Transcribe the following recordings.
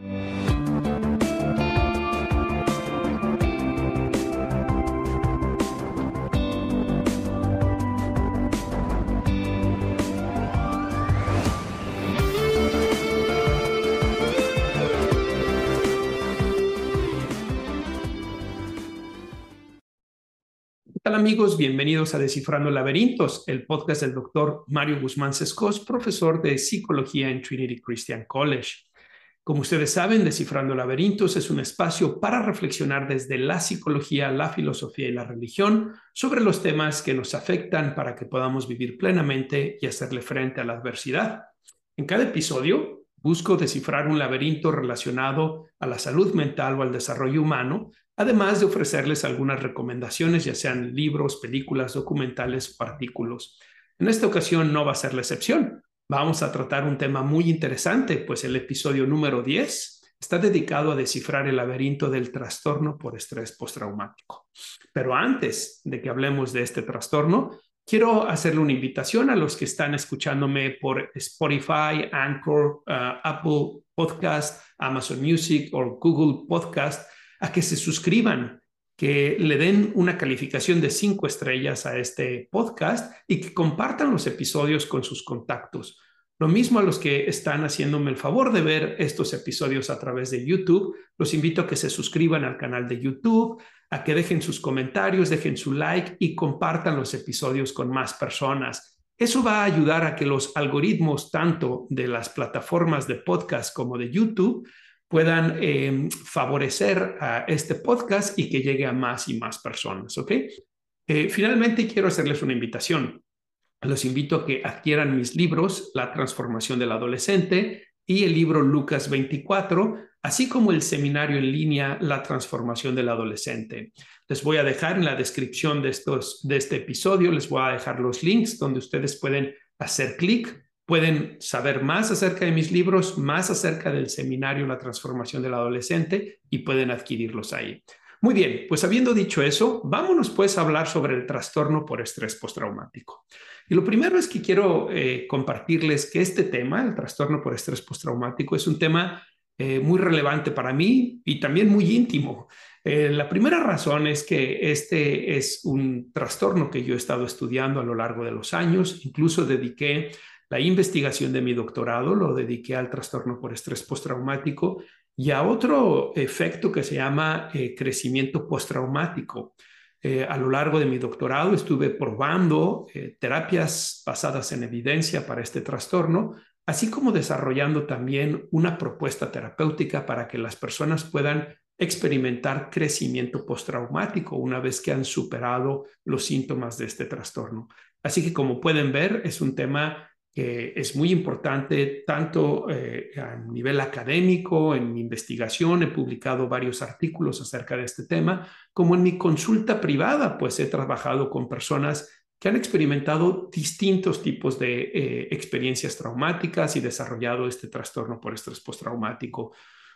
¿Qué tal amigos? Bienvenidos a Descifrando Laberintos, el podcast del doctor Mario Guzmán Sescos, profesor de psicología en Trinity Christian College. Como ustedes saben, Descifrando Laberintos es un espacio para reflexionar desde la psicología, la filosofía y la religión sobre los temas que nos afectan para que podamos vivir plenamente y hacerle frente a la adversidad. En cada episodio busco descifrar un laberinto relacionado a la salud mental o al desarrollo humano además de ofrecerles algunas recomendaciones, ya sean libros, películas, documentales o artículos. En esta ocasión no va a ser la excepción. Vamos a tratar un tema muy interesante, pues el episodio número 10 está dedicado a descifrar el laberinto del trastorno por estrés postraumático. Pero antes de que hablemos de este trastorno, quiero hacerle una invitación a los que están escuchándome por Spotify, Anchor, uh, Apple Podcast, Amazon Music o Google Podcast a que se suscriban, que le den una calificación de cinco estrellas a este podcast y que compartan los episodios con sus contactos. Lo mismo a los que están haciéndome el favor de ver estos episodios a través de YouTube, los invito a que se suscriban al canal de YouTube, a que dejen sus comentarios, dejen su like y compartan los episodios con más personas. Eso va a ayudar a que los algoritmos tanto de las plataformas de podcast como de YouTube puedan eh, favorecer a este podcast y que llegue a más y más personas, ¿ok? Eh, finalmente, quiero hacerles una invitación. Los invito a que adquieran mis libros, La transformación del adolescente y el libro Lucas 24, así como el seminario en línea La transformación del adolescente. Les voy a dejar en la descripción de, estos, de este episodio, les voy a dejar los links donde ustedes pueden hacer clic Pueden saber más acerca de mis libros, más acerca del seminario La transformación del adolescente y pueden adquirirlos ahí. Muy bien, pues habiendo dicho eso, vámonos pues a hablar sobre el trastorno por estrés postraumático. Y lo primero es que quiero eh, compartirles que este tema, el trastorno por estrés postraumático, es un tema eh, muy relevante para mí y también muy íntimo. Eh, la primera razón es que este es un trastorno que yo he estado estudiando a lo largo de los años, incluso dediqué la investigación de mi doctorado lo dediqué al trastorno por estrés postraumático y a otro efecto que se llama eh, crecimiento postraumático. Eh, a lo largo de mi doctorado estuve probando eh, terapias basadas en evidencia para este trastorno, así como desarrollando también una propuesta terapéutica para que las personas puedan experimentar crecimiento postraumático una vez que han superado los síntomas de este trastorno. Así que como pueden ver, es un tema que es muy importante tanto eh, a nivel académico, en mi investigación, he publicado varios artículos acerca de este tema, como en mi consulta privada, pues he trabajado con personas que han experimentado distintos tipos de eh, experiencias traumáticas y desarrollado este trastorno por estrés postraumático.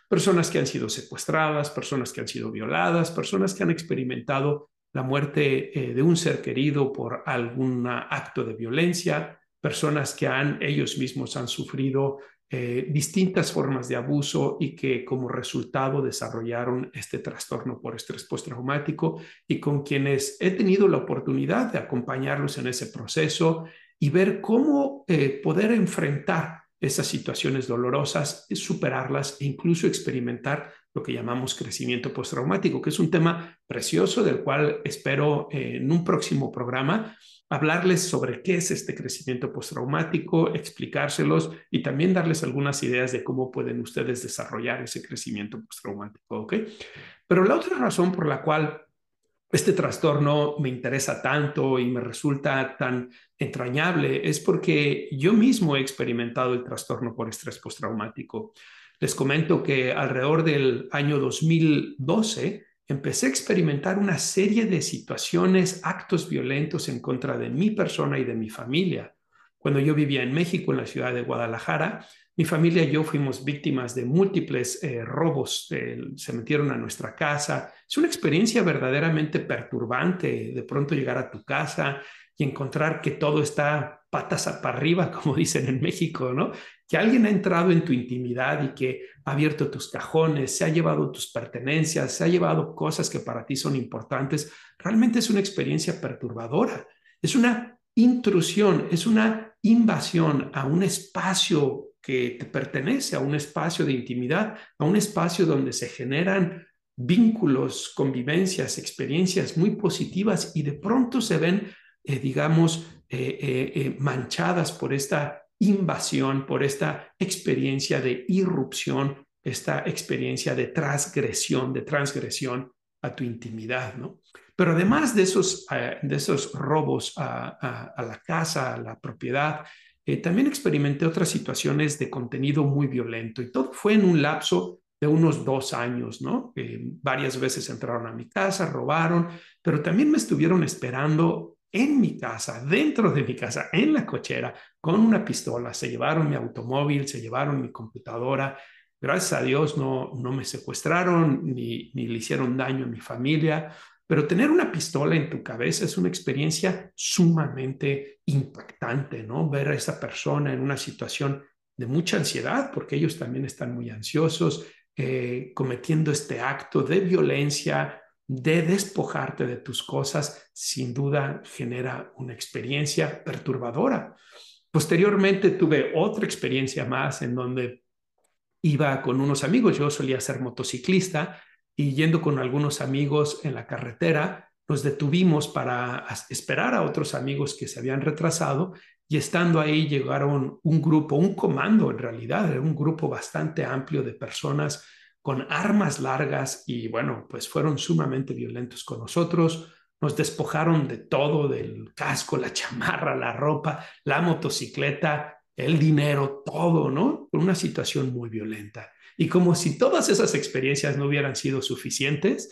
Personas que han sido secuestradas, personas que han sido violadas, personas que han experimentado la muerte eh, de un ser querido por algún acto de violencia, personas que han, ellos mismos han sufrido eh, distintas formas de abuso y que como resultado desarrollaron este trastorno por estrés postraumático y con quienes he tenido la oportunidad de acompañarlos en ese proceso y ver cómo eh, poder enfrentar esas situaciones dolorosas, superarlas e incluso experimentar lo que llamamos crecimiento postraumático, que es un tema precioso del cual espero eh, en un próximo programa hablarles sobre qué es este crecimiento postraumático, explicárselos y también darles algunas ideas de cómo pueden ustedes desarrollar ese crecimiento postraumático, ¿ok? Pero la otra razón por la cual este trastorno me interesa tanto y me resulta tan entrañable es porque yo mismo he experimentado el trastorno por estrés postraumático. Les comento que alrededor del año 2012 empecé a experimentar una serie de situaciones, actos violentos en contra de mi persona y de mi familia. Cuando yo vivía en México, en la ciudad de Guadalajara, mi familia y yo fuimos víctimas de múltiples eh, robos, eh, se metieron a nuestra casa. Es una experiencia verdaderamente perturbante de pronto llegar a tu casa y encontrar que todo está patas para arriba, como dicen en México, ¿no? Que alguien ha entrado en tu intimidad y que ha abierto tus cajones, se ha llevado tus pertenencias, se ha llevado cosas que para ti son importantes. Realmente es una experiencia perturbadora. Es una intrusión, es una invasión a un espacio que te pertenece, a un espacio de intimidad, a un espacio donde se generan vínculos, convivencias, experiencias muy positivas y de pronto se ven, eh, digamos, eh, eh, manchadas por esta invasión, por esta experiencia de irrupción, esta experiencia de transgresión, de transgresión a tu intimidad, ¿no? Pero además de esos, de esos robos a, la casa, a la propiedad, eh, también experimenté otras situaciones de contenido muy violento y todo fue en un lapso de unos dos años, ¿no? varias veces entraron a mi casa, robaron, pero también me estuvieron esperando en mi casa, dentro de mi casa, en la cochera, con una pistola. Se llevaron mi automóvil, se llevaron mi computadora. Gracias a Dios no, no me secuestraron ni, ni le hicieron daño a mi familia, pero tener una pistola en tu cabeza es una experiencia sumamente impactante, ¿no? Ver a esa persona en una situación de mucha ansiedad, porque ellos también están muy ansiosos, eh, cometiendo este acto de violencia, de despojarte de tus cosas, sin duda genera una experiencia perturbadora. Posteriormente tuve otra experiencia más en donde iba con unos amigos, yo solía ser motociclista y yendo con algunos amigos en la carretera, nos detuvimos para esperar a otros amigos que se habían retrasado y estando ahí llegaron un grupo, un comando en realidad, un grupo bastante amplio de personas con armas largas y bueno, pues fueron sumamente violentos con nosotros, nos despojaron de todo, del casco, la chamarra, la ropa, la motocicleta, el dinero, todo, ¿no? Una situación muy violenta. Y como si todas esas experiencias no hubieran sido suficientes,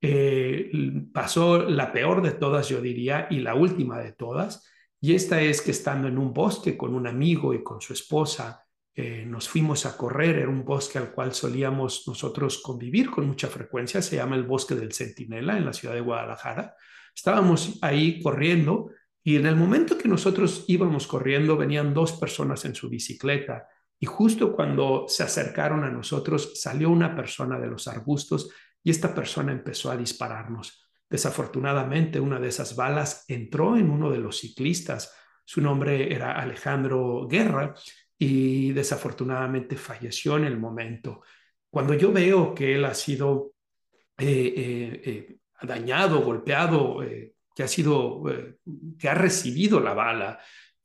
eh, pasó la peor de todas, yo diría, y la última de todas. Y esta es que estando en un bosque con un amigo y con su esposa, eh, nos fuimos a correr, era un bosque al cual solíamos nosotros convivir con mucha frecuencia, se llama el Bosque del Centinela en la ciudad de Guadalajara. Estábamos ahí corriendo y en el momento que nosotros íbamos corriendo venían dos personas en su bicicleta y justo cuando se acercaron a nosotros, salió una persona de los arbustos y esta persona empezó a dispararnos. Desafortunadamente, una de esas balas entró en uno de los ciclistas. Su nombre era Alejandro Guerra y desafortunadamente falleció en el momento. Cuando yo veo que él ha sido eh, eh, eh, dañado, golpeado, que ha sido, que ha recibido la bala,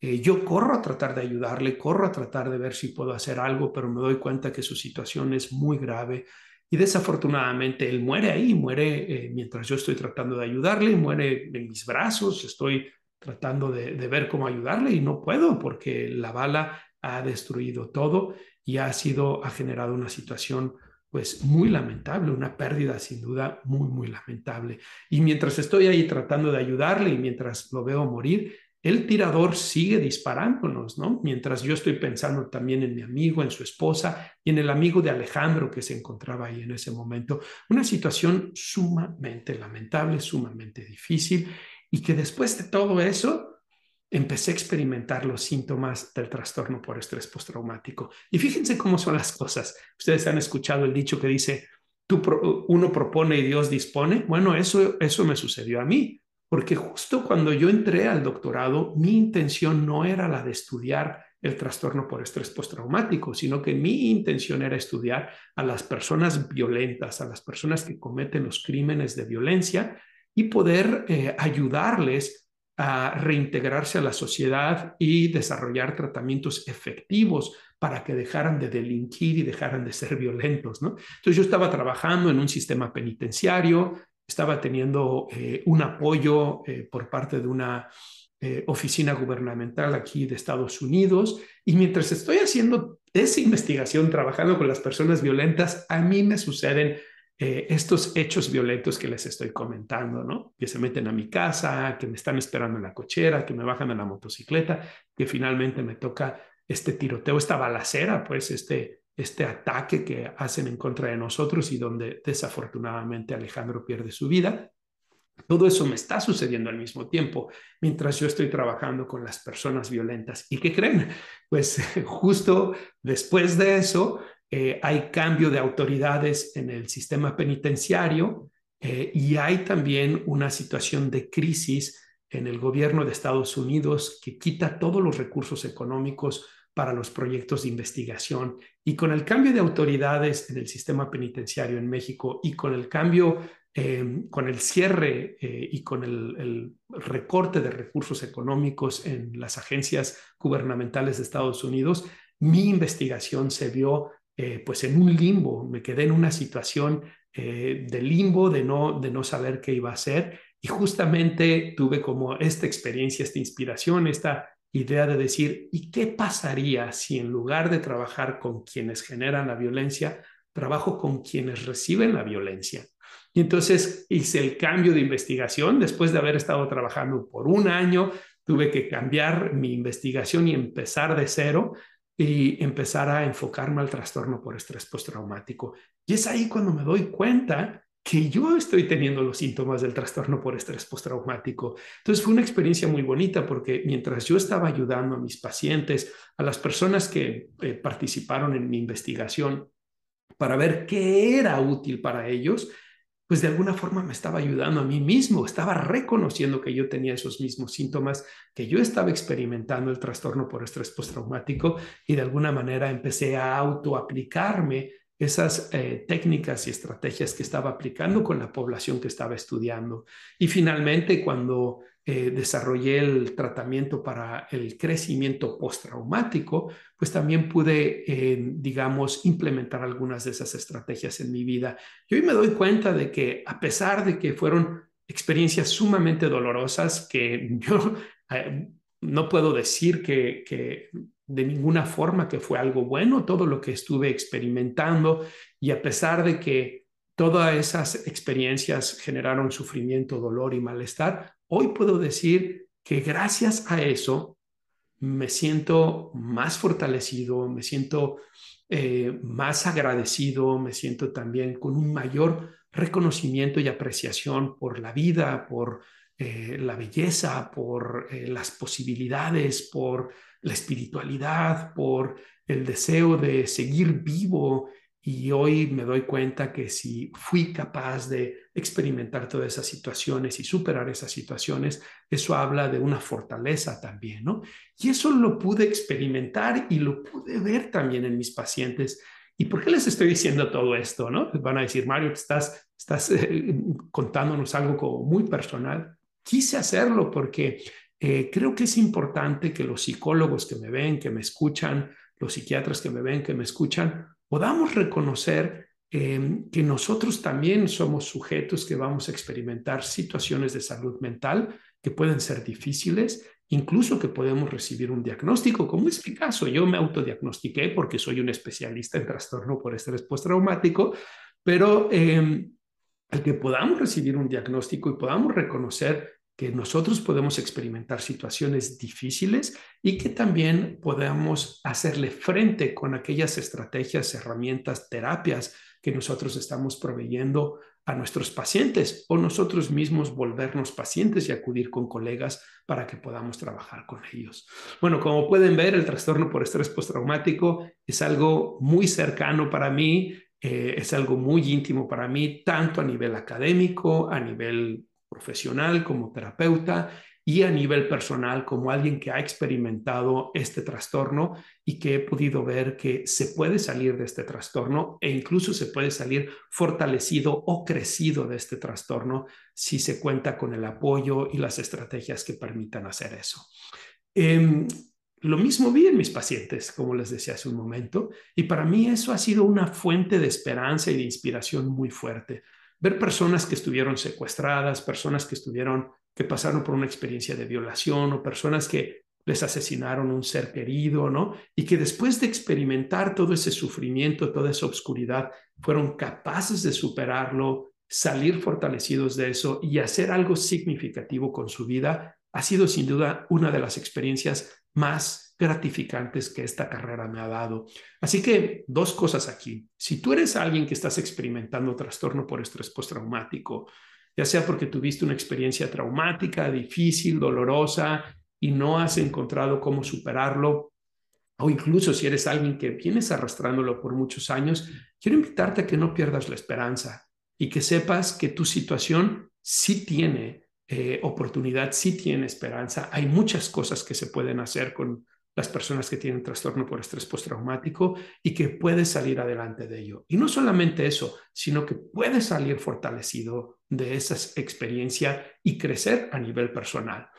eh, yo corro a tratar de ayudarle, corro a tratar de ver si puedo hacer algo, pero me doy cuenta que su situación es muy grave y desafortunadamente él muere ahí, muere eh, mientras yo estoy tratando de ayudarle, muere en mis brazos, estoy tratando de, ver cómo ayudarle y no puedo porque la bala ha destruido todo y ha sido, ha generado una situación pues muy lamentable, una pérdida sin duda muy, muy lamentable. Y mientras estoy ahí tratando de ayudarle y mientras lo veo morir, el tirador sigue disparándonos, ¿no? Mientras yo estoy pensando también en mi amigo, en su esposa y en el amigo de Alejandro que se encontraba ahí en ese momento. Una situación sumamente lamentable, sumamente difícil y que después de todo eso empecé a experimentar los síntomas del trastorno por estrés postraumático. Y fíjense cómo son las cosas. Ustedes han escuchado el dicho que dice, uno propone y Dios dispone. Bueno, eso, eso me sucedió a mí porque justo cuando yo entré al doctorado, mi intención no era la de estudiar el trastorno por estrés postraumático, sino que mi intención era estudiar a las personas violentas, a las personas que cometen los crímenes de violencia y poder eh, ayudarles a reintegrarse a la sociedad y desarrollar tratamientos efectivos para que dejaran de delinquir y dejaran de ser violentos. ¿no? Entonces yo estaba trabajando en un sistema penitenciario, estaba teniendo eh, un apoyo eh, por parte de una eh, oficina gubernamental aquí de Estados Unidos y mientras estoy haciendo esa investigación, trabajando con las personas violentas, a mí me suceden estos hechos violentos que les estoy comentando, ¿no? Que se meten a mi casa, que me están esperando en la cochera, que me bajan a la motocicleta, que finalmente me toca este tiroteo, esta balacera, pues este, este ataque que hacen en contra de nosotros y donde desafortunadamente Alejandro pierde su vida. Todo eso me está sucediendo al mismo tiempo mientras yo estoy trabajando con las personas violentas. ¿Y qué creen? Pues justo después de eso eh, hay cambio de autoridades en el sistema penitenciario eh, y hay también una situación de crisis en el gobierno de Estados Unidos que quita todos los recursos económicos para los proyectos de investigación. Y con el cambio de autoridades en el sistema penitenciario en México y con el cambio, em, con el cierre eh, y con el, recorte de recursos económicos en las agencias gubernamentales de Estados Unidos, mi investigación se vio eh, pues en un limbo, me quedé en una situación eh, de limbo, de no, de no saber qué iba a hacer. Y justamente tuve como esta experiencia, esta inspiración, esta idea de decir, ¿y qué pasaría si en lugar de trabajar con quienes generan la violencia, trabajo con quienes reciben la violencia? Y entonces hice el cambio de investigación después de haber estado trabajando por un año. Tuve que cambiar mi investigación y empezar de cero y empezar a enfocarme al trastorno por estrés postraumático. Y es ahí cuando me doy cuenta que yo estoy teniendo los síntomas del trastorno por estrés postraumático. Entonces fue una experiencia muy bonita porque mientras yo estaba ayudando a mis pacientes, a las personas que eh, participaron en mi investigación para ver qué era útil para ellos, pues de alguna forma me estaba ayudando a mí mismo, estaba reconociendo que yo tenía esos mismos síntomas, que yo estaba experimentando el trastorno por estrés postraumático y de alguna manera empecé a autoaplicarme esas eh, técnicas y estrategias que estaba aplicando con la población que estaba estudiando. Y finalmente, cuando eh, desarrollé el tratamiento para el crecimiento postraumático, pues también pude, eh, digamos, implementar algunas de esas estrategias en mi vida. Y hoy me doy cuenta de que a pesar de que fueron experiencias sumamente dolorosas, que yo no puedo decir que, que de ninguna forma que fue algo bueno todo lo que estuve experimentando y a pesar de que todas esas experiencias generaron sufrimiento, dolor y malestar, hoy puedo decir que gracias a eso me siento más fortalecido, me siento eh, más agradecido, me siento también con un mayor reconocimiento y apreciación por la vida, por eh, la belleza, por eh, las posibilidades, por la espiritualidad, por el deseo de seguir vivo. Y hoy me doy cuenta que si fui capaz de experimentar todas esas situaciones y superar esas situaciones, eso habla de una fortaleza también, ¿no? Y eso lo pude experimentar y lo pude ver también en mis pacientes. ¿Y por qué les estoy diciendo todo esto, no? Van a decir, Mario, estás, estás eh, contándonos algo como muy personal. Quise hacerlo porque eh, creo que es importante que los psicólogos que me ven, que me escuchan, los psiquiatras que me ven, que me escuchan, podamos reconocer em, que nosotros también somos sujetos que vamos a experimentar situaciones de salud mental que pueden ser difíciles, incluso que podemos recibir un diagnóstico, como es mi caso. Yo me autodiagnostiqué porque soy un especialista en trastorno por estrés postraumático, pero eh, el que podamos recibir un diagnóstico y podamos reconocer que nosotros podemos experimentar situaciones difíciles y que también podamos hacerle frente con aquellas estrategias, herramientas, terapias que nosotros estamos proveyendo a nuestros pacientes o nosotros mismos volvernos pacientes y acudir con colegas para que podamos trabajar con ellos. Bueno, como pueden ver, el trastorno por estrés postraumático es algo muy cercano para mí, eh, es algo muy íntimo para mí, tanto a nivel académico, a nivel profesional, como terapeuta y a nivel personal como alguien que ha experimentado este trastorno y que he podido ver que se puede salir de este trastorno e incluso se puede salir fortalecido o crecido de este trastorno si se cuenta con el apoyo y las estrategias que permitan hacer eso. Em, lo mismo vi en mis pacientes, como les decía hace un momento, y para mí eso ha sido una fuente de esperanza y de inspiración muy fuerte ver personas que estuvieron secuestradas, personas que estuvieron, que pasaron por una experiencia de violación o personas que les asesinaron un ser querido, ¿no? Y que después de experimentar todo ese sufrimiento, toda esa oscuridad, fueron capaces de superarlo, salir fortalecidos de eso y hacer algo significativo con su vida, ha sido sin duda una de las experiencias más gratificantes que esta carrera me ha dado. Así que dos cosas aquí. Si tú eres alguien que estás experimentando trastorno por estrés postraumático, ya sea porque tuviste una experiencia traumática, difícil, dolorosa y no has encontrado cómo superarlo, o incluso si eres alguien que vienes arrastrándolo por muchos años, quiero invitarte a que no pierdas la esperanza y que sepas que tu situación sí tiene eh, oportunidad, sí tiene esperanza. Hay muchas cosas que se pueden hacer con las personas que tienen trastorno por estrés postraumático y que puedes salir adelante de ello. Y no solamente eso, sino que puedes salir fortalecido de esa experiencia y crecer a nivel personal.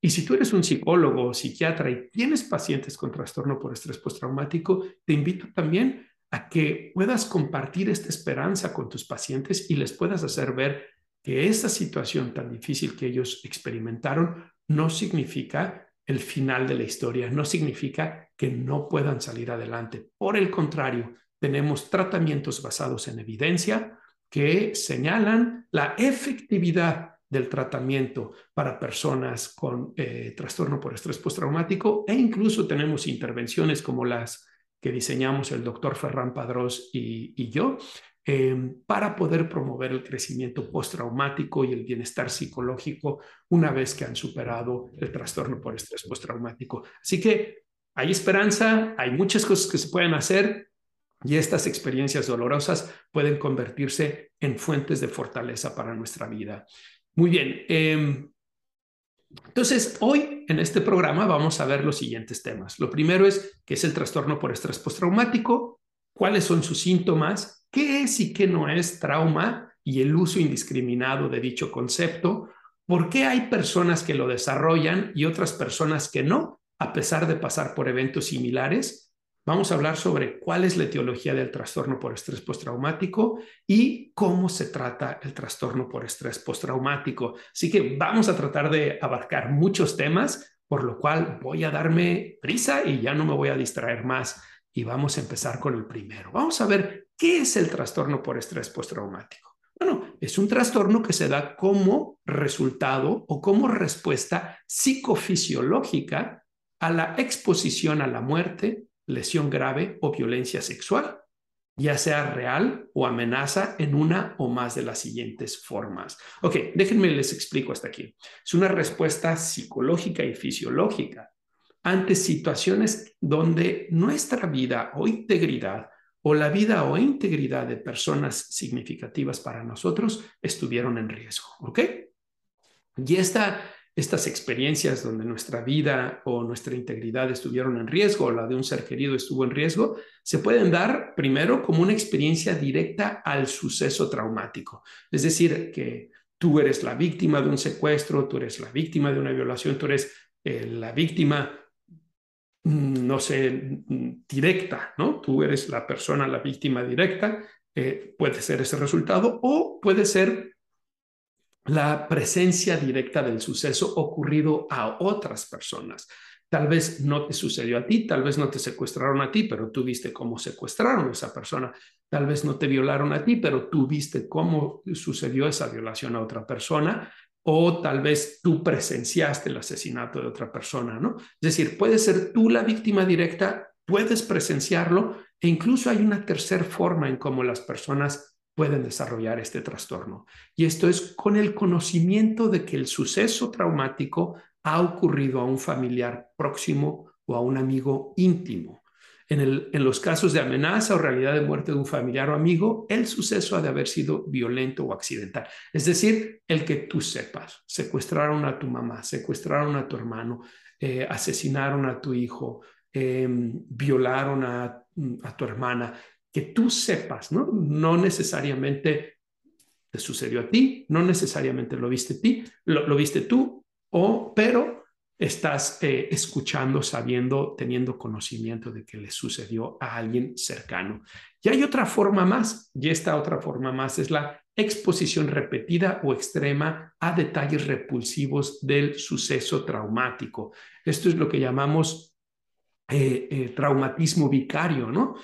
Y si tú eres un psicólogo o psiquiatra y tienes pacientes con trastorno por estrés postraumático, te invito también a que puedas compartir esta esperanza con tus pacientes y les puedas hacer ver que esa situación tan difícil que ellos experimentaron no significa el final de la historia, no significa que no puedan salir adelante. Por el contrario, tenemos tratamientos basados en evidencia que señalan la efectividad del tratamiento para personas con eh, trastorno por estrés postraumático e incluso tenemos intervenciones como las que diseñamos el doctor Ferran Padrós y yo, Em, para poder promover el crecimiento postraumático y el bienestar psicológico una vez que han superado el trastorno por estrés postraumático. Así que hay esperanza, hay muchas cosas que se pueden hacer y estas experiencias dolorosas pueden convertirse en fuentes de fortaleza para nuestra vida. Muy bien. Em, entonces, hoy en este programa vamos a ver los siguientes temas. Lo primero es qué es el trastorno por estrés postraumático, cuáles son sus síntomas, qué es y qué no es trauma y el uso indiscriminado de dicho concepto, por qué hay personas que lo desarrollan y otras personas que no, a pesar de pasar por eventos similares. Vamos a hablar sobre cuál es la etiología del trastorno por estrés postraumático y cómo se trata el trastorno por estrés postraumático. Así que vamos a tratar de abarcar muchos temas, por lo cual voy a darme prisa y ya no me voy a distraer más y vamos a empezar con el primero. Vamos a ver qué es el trastorno por estrés postraumático. Bueno, es un trastorno que se da como resultado o como respuesta psicofisiológica a la exposición a la muerte, lesión grave o violencia sexual, ya sea real o amenaza en una o más de las siguientes formas. Ok, déjenme les explico hasta aquí. Es una respuesta psicológica y fisiológica ante situaciones donde nuestra vida o integridad o la vida o integridad de personas significativas para nosotros estuvieron en riesgo. ¿Ok? Y esta, estas experiencias donde nuestra vida o nuestra integridad estuvieron en riesgo o la de un ser querido estuvo en riesgo, se pueden dar primero como una experiencia directa al suceso traumático. Es decir, que tú eres la víctima de un secuestro, tú eres la víctima de una violación, tú eres eh, la víctima no sé, mm, directa, ¿no? Tú eres la persona, la víctima directa, eh, puede ser ese resultado o puede ser la presencia directa del suceso ocurrido a otras personas. Tal vez no te sucedió a ti, tal vez no te secuestraron a ti, pero tú viste cómo secuestraron a esa persona. Tal vez no te violaron a ti, pero tú viste cómo sucedió esa violación a otra persona o tal vez tú presenciaste el asesinato de otra persona, ¿no? Es decir, puede ser tú la víctima directa, puedes presenciarlo e incluso hay una tercera forma en cómo las personas pueden desarrollar este trastorno. Y esto es con el conocimiento de que el suceso traumático ha ocurrido a un familiar próximo o a un amigo íntimo. En, los casos de amenaza o realidad de muerte de un familiar o amigo, el suceso ha de haber sido violento o accidental. Es decir, el que tú sepas, secuestraron a tu mamá, secuestraron a tu hermano, eh, asesinaron a tu hijo, em, violaron a, tu hermana, que tú sepas, ¿no? Necesariamente te sucedió a ti, no necesariamente lo viste, ti, lo viste tú, o, pero estás eh, escuchando, sabiendo, teniendo conocimiento de que le sucedió a alguien cercano. Y hay otra forma más, y esta otra forma más es la exposición repetida o extrema a detalles repulsivos del suceso traumático. Esto es lo que llamamos eh, eh, traumatismo vicario, ¿no?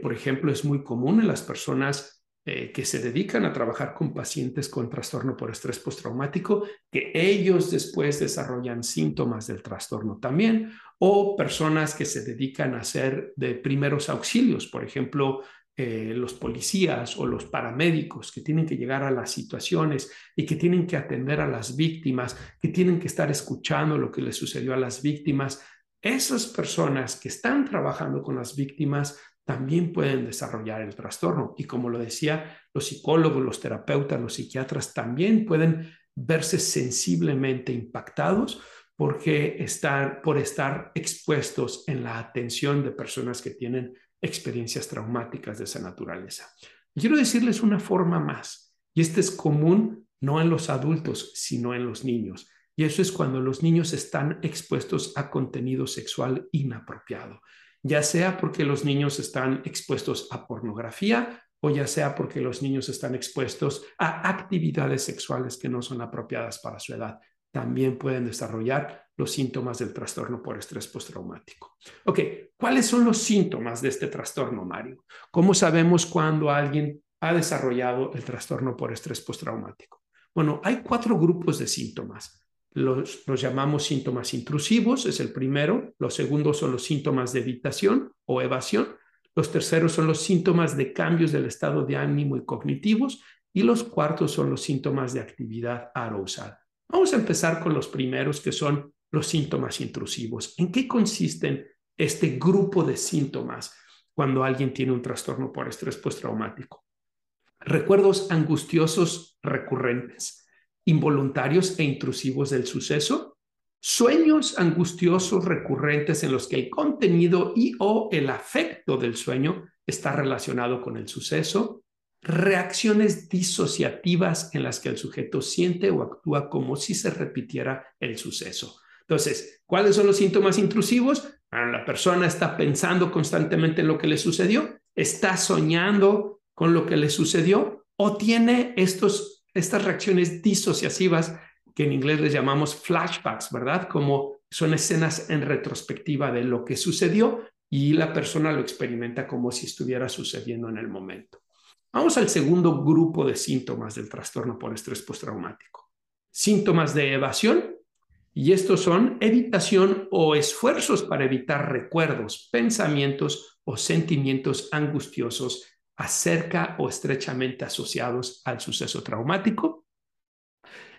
por ejemplo, es muy común en las personas eh, que se dedican a trabajar con pacientes con trastorno por estrés postraumático, que ellos después desarrollan síntomas del trastorno también, o personas que se dedican a hacer de primeros auxilios, por ejemplo, eh, los policías o los paramédicos que tienen que llegar a las situaciones y que tienen que atender a las víctimas, que tienen que estar escuchando lo que les sucedió a las víctimas. Esas personas que están trabajando con las víctimas también pueden desarrollar el trastorno. Y como lo decía, los psicólogos, los terapeutas, los psiquiatras también pueden verse sensiblemente impactados porque estar, por estar expuestos en la atención de personas que tienen experiencias traumáticas de esa naturaleza. Quiero decirles una forma más, y este es común no en los adultos, sino en los niños. Y eso es cuando los niños están expuestos a contenido sexual inapropiado ya sea porque los niños están expuestos a pornografía o ya sea porque los niños están expuestos a actividades sexuales que no son apropiadas para su edad. También pueden desarrollar los síntomas del trastorno por estrés postraumático. Ok, ¿cuáles son los síntomas de este trastorno, Mario? ¿Cómo sabemos cuando alguien ha desarrollado el trastorno por estrés postraumático? Bueno, hay cuatro grupos de síntomas los, llamamos síntomas intrusivos, es el primero. Los segundos son los síntomas de evitación o evasión. Los terceros son los síntomas de cambios del estado de ánimo y cognitivos. Y los cuartos son los síntomas de actividad arousal. Vamos a empezar con los primeros, que son los síntomas intrusivos. ¿En qué consisten este grupo de síntomas cuando alguien tiene un trastorno por estrés postraumático? Recuerdos angustiosos recurrentes involuntarios e intrusivos del suceso, sueños angustiosos recurrentes en los que el contenido y o el afecto del sueño está relacionado con el suceso, reacciones disociativas en las que el sujeto siente o actúa como si se repitiera el suceso. Entonces, ¿cuáles son los síntomas intrusivos? la persona está pensando constantemente en lo que le sucedió, está soñando con lo que le sucedió o tiene estos estas reacciones disociativas que en inglés les llamamos flashbacks, ¿verdad? Como son escenas en retrospectiva de lo que sucedió y la persona lo experimenta como si estuviera sucediendo en el momento. Vamos al segundo grupo de síntomas del trastorno por estrés postraumático. Síntomas de evasión, y estos son evitación o esfuerzos para evitar recuerdos, pensamientos o sentimientos angustiosos acerca o estrechamente asociados al suceso traumático.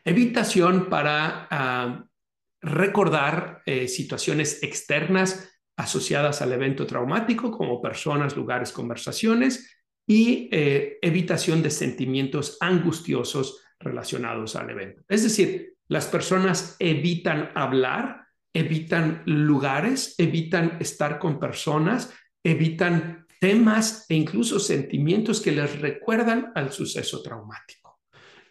Evitación para ah, recordar eh, situaciones externas asociadas al evento traumático, como personas, lugares, conversaciones, y eh, evitación de sentimientos angustiosos relacionados al evento. Es decir, las personas evitan hablar, evitan lugares, evitan estar con personas, evitan temas e incluso sentimientos que les recuerdan al suceso traumático.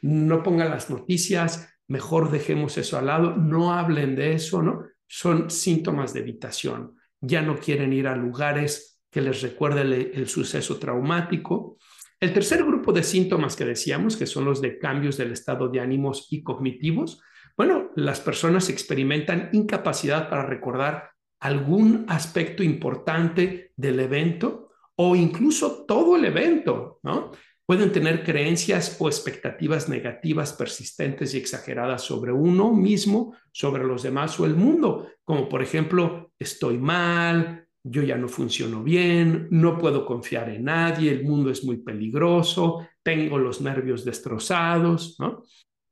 No pongan las noticias, mejor dejemos eso al lado, no hablen de eso, ¿no? Son síntomas de evitación. Ya no quieren ir a lugares que les recuerden el, el suceso traumático. El tercer grupo de síntomas que decíamos, que son los de cambios del estado de ánimos y cognitivos, bueno, las personas experimentan incapacidad para recordar algún aspecto importante del evento o incluso todo el evento, ¿no? Pueden tener creencias o expectativas negativas persistentes y exageradas sobre uno mismo, sobre los demás o el mundo, como por ejemplo, estoy mal, yo ya no funciono bien, no puedo confiar en nadie, el mundo es muy peligroso, tengo los nervios destrozados, ¿no?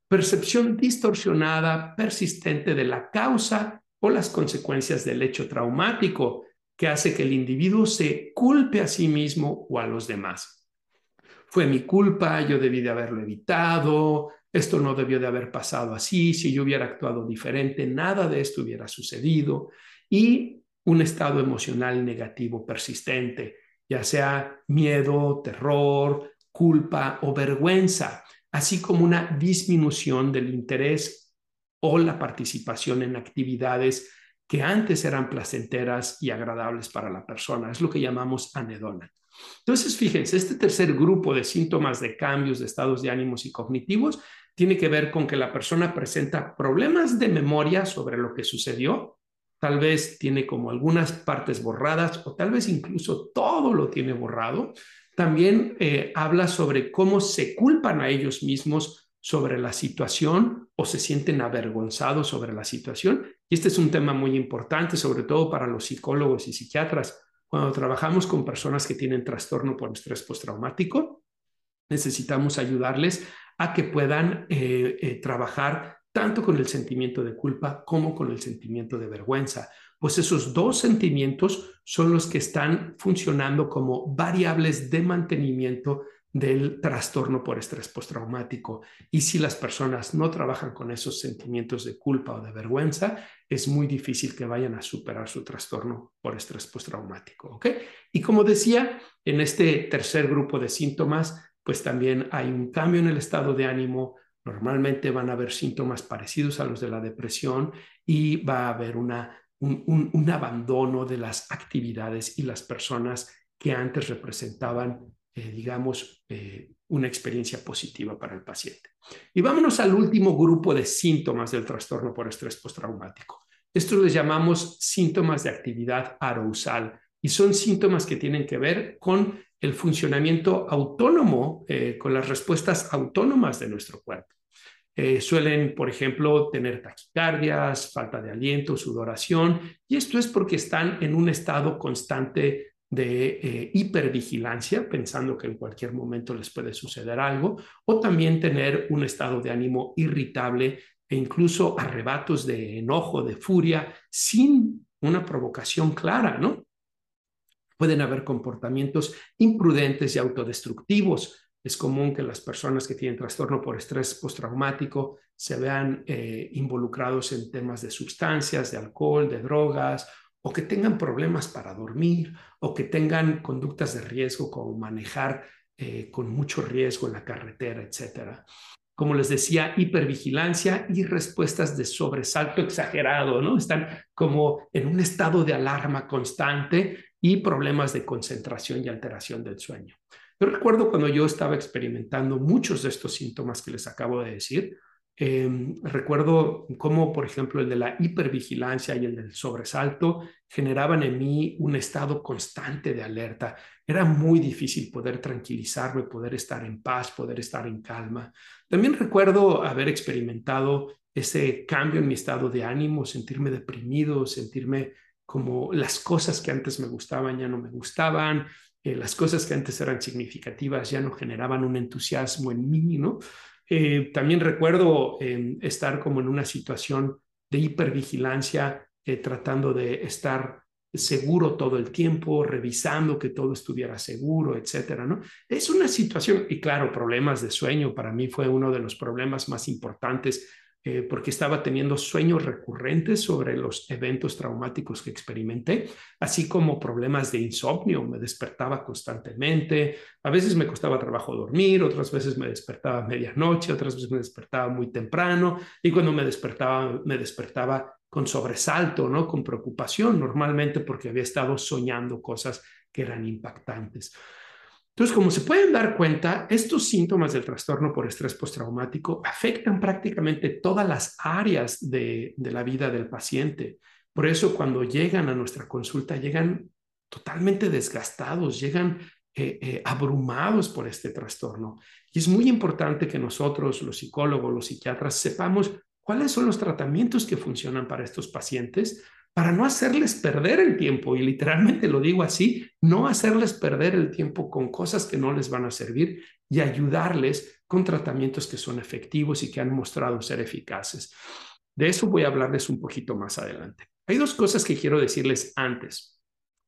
Percepción distorsionada, persistente de la causa o las consecuencias del hecho traumático, que hace que el individuo se culpe a sí mismo o a los demás. Fue mi culpa, yo debí de haberlo evitado, esto no debió de haber pasado así, si yo hubiera actuado diferente, nada de esto hubiera sucedido. Y un estado emocional negativo persistente, ya sea miedo, terror, culpa o vergüenza, así como una disminución del interés o la participación en actividades que antes eran placenteras y agradables para la persona. Es lo que llamamos anedona. Entonces, fíjense, este tercer grupo de síntomas de cambios de estados de ánimos y cognitivos tiene que ver con que la persona presenta problemas de memoria sobre lo que sucedió, tal vez tiene como algunas partes borradas o tal vez incluso todo lo tiene borrado. También eh, habla sobre cómo se culpan a ellos mismos sobre la situación o se sienten avergonzados sobre la situación. Y este es un tema muy importante, sobre todo para los psicólogos y psiquiatras. Cuando trabajamos con personas que tienen trastorno por estrés postraumático, necesitamos ayudarles a que puedan eh, eh, trabajar tanto con el sentimiento de culpa como con el sentimiento de vergüenza, pues esos dos sentimientos son los que están funcionando como variables de mantenimiento del trastorno por estrés postraumático. Y si las personas no trabajan con esos sentimientos de culpa o de vergüenza, es muy difícil que vayan a superar su trastorno por estrés postraumático. ¿ok? Y como decía, en este tercer grupo de síntomas, pues también hay un cambio en el estado de ánimo. Normalmente van a haber síntomas parecidos a los de la depresión y va a haber una, un, abandono de las actividades y las personas que antes representaban, eh, digamos, eh, una experiencia positiva para el paciente. Y vámonos al último grupo de síntomas del trastorno por estrés postraumático. Estos les llamamos síntomas de actividad arousal y son síntomas que tienen que ver con el funcionamiento autónomo, eh, con las respuestas autónomas de nuestro cuerpo. Suelen, por ejemplo, tener taquicardias, falta de aliento, sudoración, y esto es porque están en un estado constante de eh, hipervigilancia, pensando que en cualquier momento les puede suceder algo, o también tener un estado de ánimo irritable e incluso arrebatos de enojo, de furia, sin una provocación clara, ¿no? Pueden haber comportamientos imprudentes y autodestructivos. Es común que las personas que tienen trastorno por estrés postraumático se vean eh, involucrados en temas de sustancias, de alcohol, de drogas, o que tengan problemas para dormir, o que tengan conductas de riesgo como manejar eh, con mucho riesgo en la carretera, etcétera como les decía, hipervigilancia y respuestas de sobresalto exagerado, ¿no? Están como en un estado de alarma constante y problemas de concentración y alteración del sueño. Yo recuerdo cuando yo estaba experimentando muchos de estos síntomas que les acabo de decir, Em, recuerdo cómo, por ejemplo, el de la hipervigilancia y el del sobresalto generaban en mí un estado constante de alerta. Era muy difícil poder tranquilizarme, poder estar en paz, poder estar en calma. También recuerdo haber experimentado ese cambio en mi estado de ánimo, sentirme deprimido, sentirme como las cosas que antes me gustaban ya no me gustaban, eh, las cosas que antes eran significativas ya no generaban un entusiasmo en mí, ¿no? Eh, también recuerdo eh, estar como en una situación de hipervigilancia, eh, tratando de estar seguro todo el tiempo, revisando que todo estuviera seguro, etcétera, ¿no? Es una situación, y claro, problemas de sueño para mí fue uno de los problemas más importantes eh, porque estaba teniendo sueños recurrentes sobre los eventos traumáticos que experimenté, así como problemas de insomnio. Me despertaba constantemente, a veces me costaba trabajo dormir, otras veces me despertaba a medianoche, otras veces me despertaba muy temprano y cuando me despertaba, me despertaba con sobresalto, ¿no? Con preocupación, normalmente porque había estado soñando cosas que eran impactantes. Entonces, como se pueden dar cuenta, estos síntomas del trastorno por estrés postraumático afectan prácticamente todas las áreas de, la vida del paciente. Por eso, cuando llegan a nuestra consulta, llegan totalmente desgastados, llegan eh, eh, abrumados por este trastorno. Y es muy importante que nosotros, los psicólogos, los psiquiatras, sepamos cuáles son los tratamientos que funcionan para estos pacientes para no hacerles perder el tiempo, y literalmente lo digo así, no hacerles perder el tiempo con cosas que no les van a servir y ayudarles con tratamientos que son efectivos y que han mostrado ser eficaces. De eso voy a hablarles un poquito más adelante. Hay dos cosas que quiero decirles antes.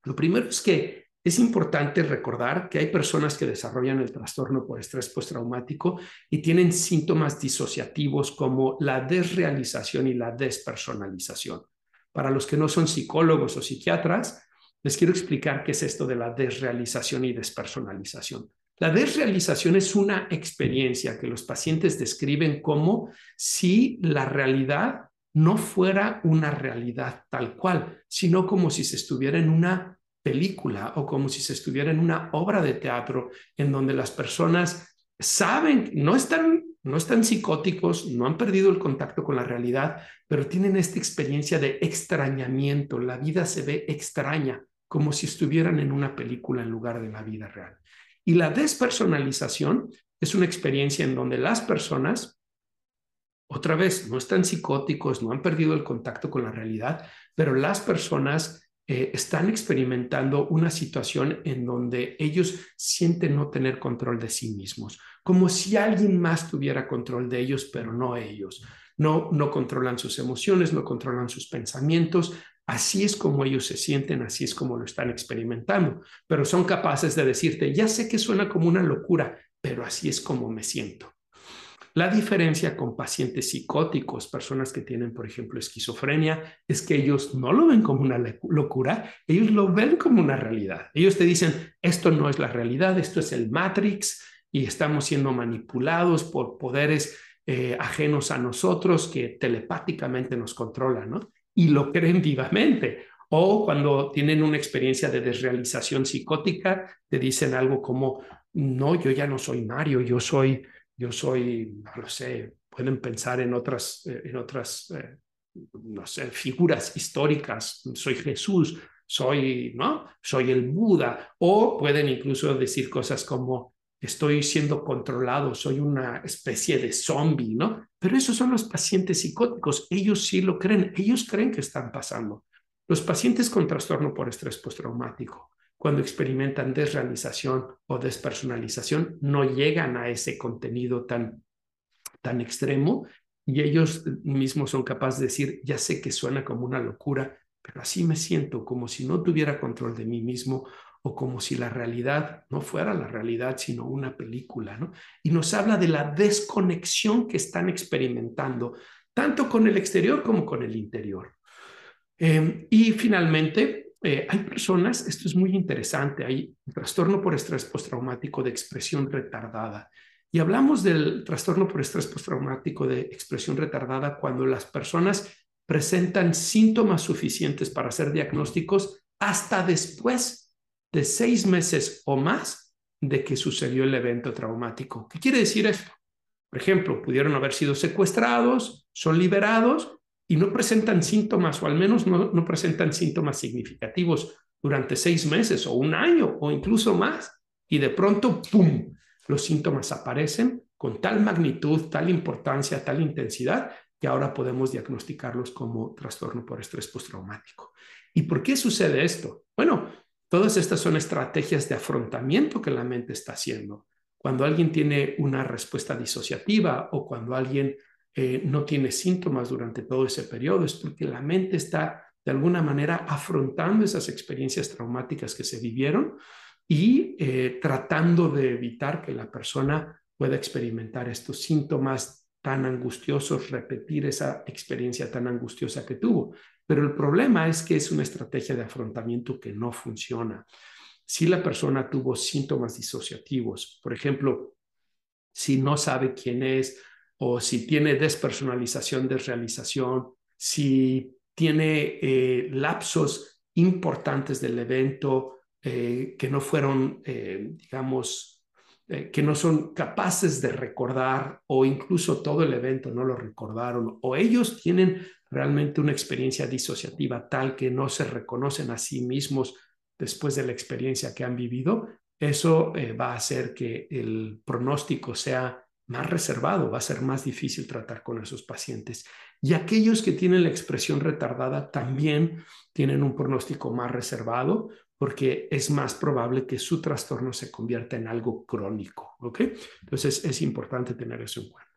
Lo primero es que es importante recordar que hay personas que desarrollan el trastorno por estrés postraumático y tienen síntomas disociativos como la desrealización y la despersonalización. Para los que no son psicólogos o psiquiatras, les quiero explicar qué es esto de la desrealización y despersonalización. La desrealización es una experiencia que los pacientes describen como si la realidad no fuera una realidad tal cual, sino como si se estuviera en una película o como si se estuviera en una obra de teatro en donde las personas saben, no están, no están psicóticos, no han perdido el contacto con la realidad, pero tienen esta experiencia de extrañamiento. La vida se ve extraña, como si estuvieran en una película en lugar de la vida real. Y la despersonalización es una experiencia en donde las personas, otra vez, no están psicóticos, no han perdido el contacto con la realidad, pero las personas eh, están experimentando una situación en donde ellos sienten no tener control de sí mismos, como si alguien más tuviera control de ellos, pero no ellos. No, no controlan sus emociones, no controlan sus pensamientos. Así es como ellos se sienten, así es como lo están experimentando, pero son capaces de decirte, ya sé que suena como una locura, pero así es como me siento. La diferencia con pacientes psicóticos, personas que tienen, por ejemplo, esquizofrenia, es que ellos no lo ven como una locura, ellos lo ven como una realidad. Ellos te dicen, esto no es la realidad, esto es el Matrix y estamos siendo manipulados por poderes eh, ajenos a nosotros que telepáticamente nos controlan, ¿no? Y lo creen vivamente. O cuando tienen una experiencia de desrealización psicótica, te dicen algo como, no, yo ya no soy Mario, yo soy yo soy, no lo sé, pueden pensar en otras, eh, en otras, eh, no sé, figuras históricas, soy Jesús, soy, ¿no? Soy el Buda, o pueden incluso decir cosas como, estoy siendo controlado, soy una especie de zombie, ¿no? Pero esos son los pacientes psicóticos, ellos sí lo creen, ellos creen que están pasando. Los pacientes con trastorno por estrés postraumático cuando experimentan desrealización o despersonalización, no llegan a ese contenido tan, tan extremo y ellos mismos son capaces de decir, ya sé que suena como una locura, pero así me siento, como si no tuviera control de mí mismo o como si la realidad no fuera la realidad, sino una película, ¿no? Y nos habla de la desconexión que están experimentando, tanto con el exterior como con el interior. Eh, y finalmente, eh, hay personas, esto es muy interesante, hay trastorno por estrés postraumático de expresión retardada. Y hablamos del trastorno por estrés postraumático de expresión retardada cuando las personas presentan síntomas suficientes para hacer diagnósticos hasta después de seis meses o más de que sucedió el evento traumático. ¿Qué quiere decir esto? Por ejemplo, pudieron haber sido secuestrados, son liberados, y no presentan síntomas, o al menos no, presentan síntomas significativos durante seis meses o un año o incluso más, y de pronto, ¡pum!, los síntomas aparecen con tal magnitud, tal importancia, tal intensidad, que ahora podemos diagnosticarlos como trastorno por estrés postraumático. ¿Y por qué sucede esto? Bueno, todas estas son estrategias de afrontamiento que la mente está haciendo. Cuando alguien tiene una respuesta disociativa o cuando alguien eh, no tiene síntomas durante todo ese periodo, es porque la mente está de alguna manera afrontando esas experiencias traumáticas que se vivieron y eh, tratando de evitar que la persona pueda experimentar estos síntomas tan angustiosos, repetir esa experiencia tan angustiosa que tuvo. Pero el problema es que es una estrategia de afrontamiento que no funciona. Si la persona tuvo síntomas disociativos, por ejemplo, si no sabe quién es, o si tiene despersonalización, desrealización, si tiene eh, lapsos importantes del evento eh, que no fueron, eh, digamos, que no son capaces de recordar o incluso todo el evento no lo recordaron o ellos tienen realmente una experiencia disociativa tal que no se reconocen a sí mismos después de la experiencia que han vivido, eso va a hacer que el pronóstico sea más reservado, va a ser más difícil tratar con esos pacientes. Y aquellos que tienen la expresión retardada también tienen un pronóstico más reservado porque es más probable que su trastorno se convierta en algo crónico. ¿ok? Entonces es importante tener eso en cuenta.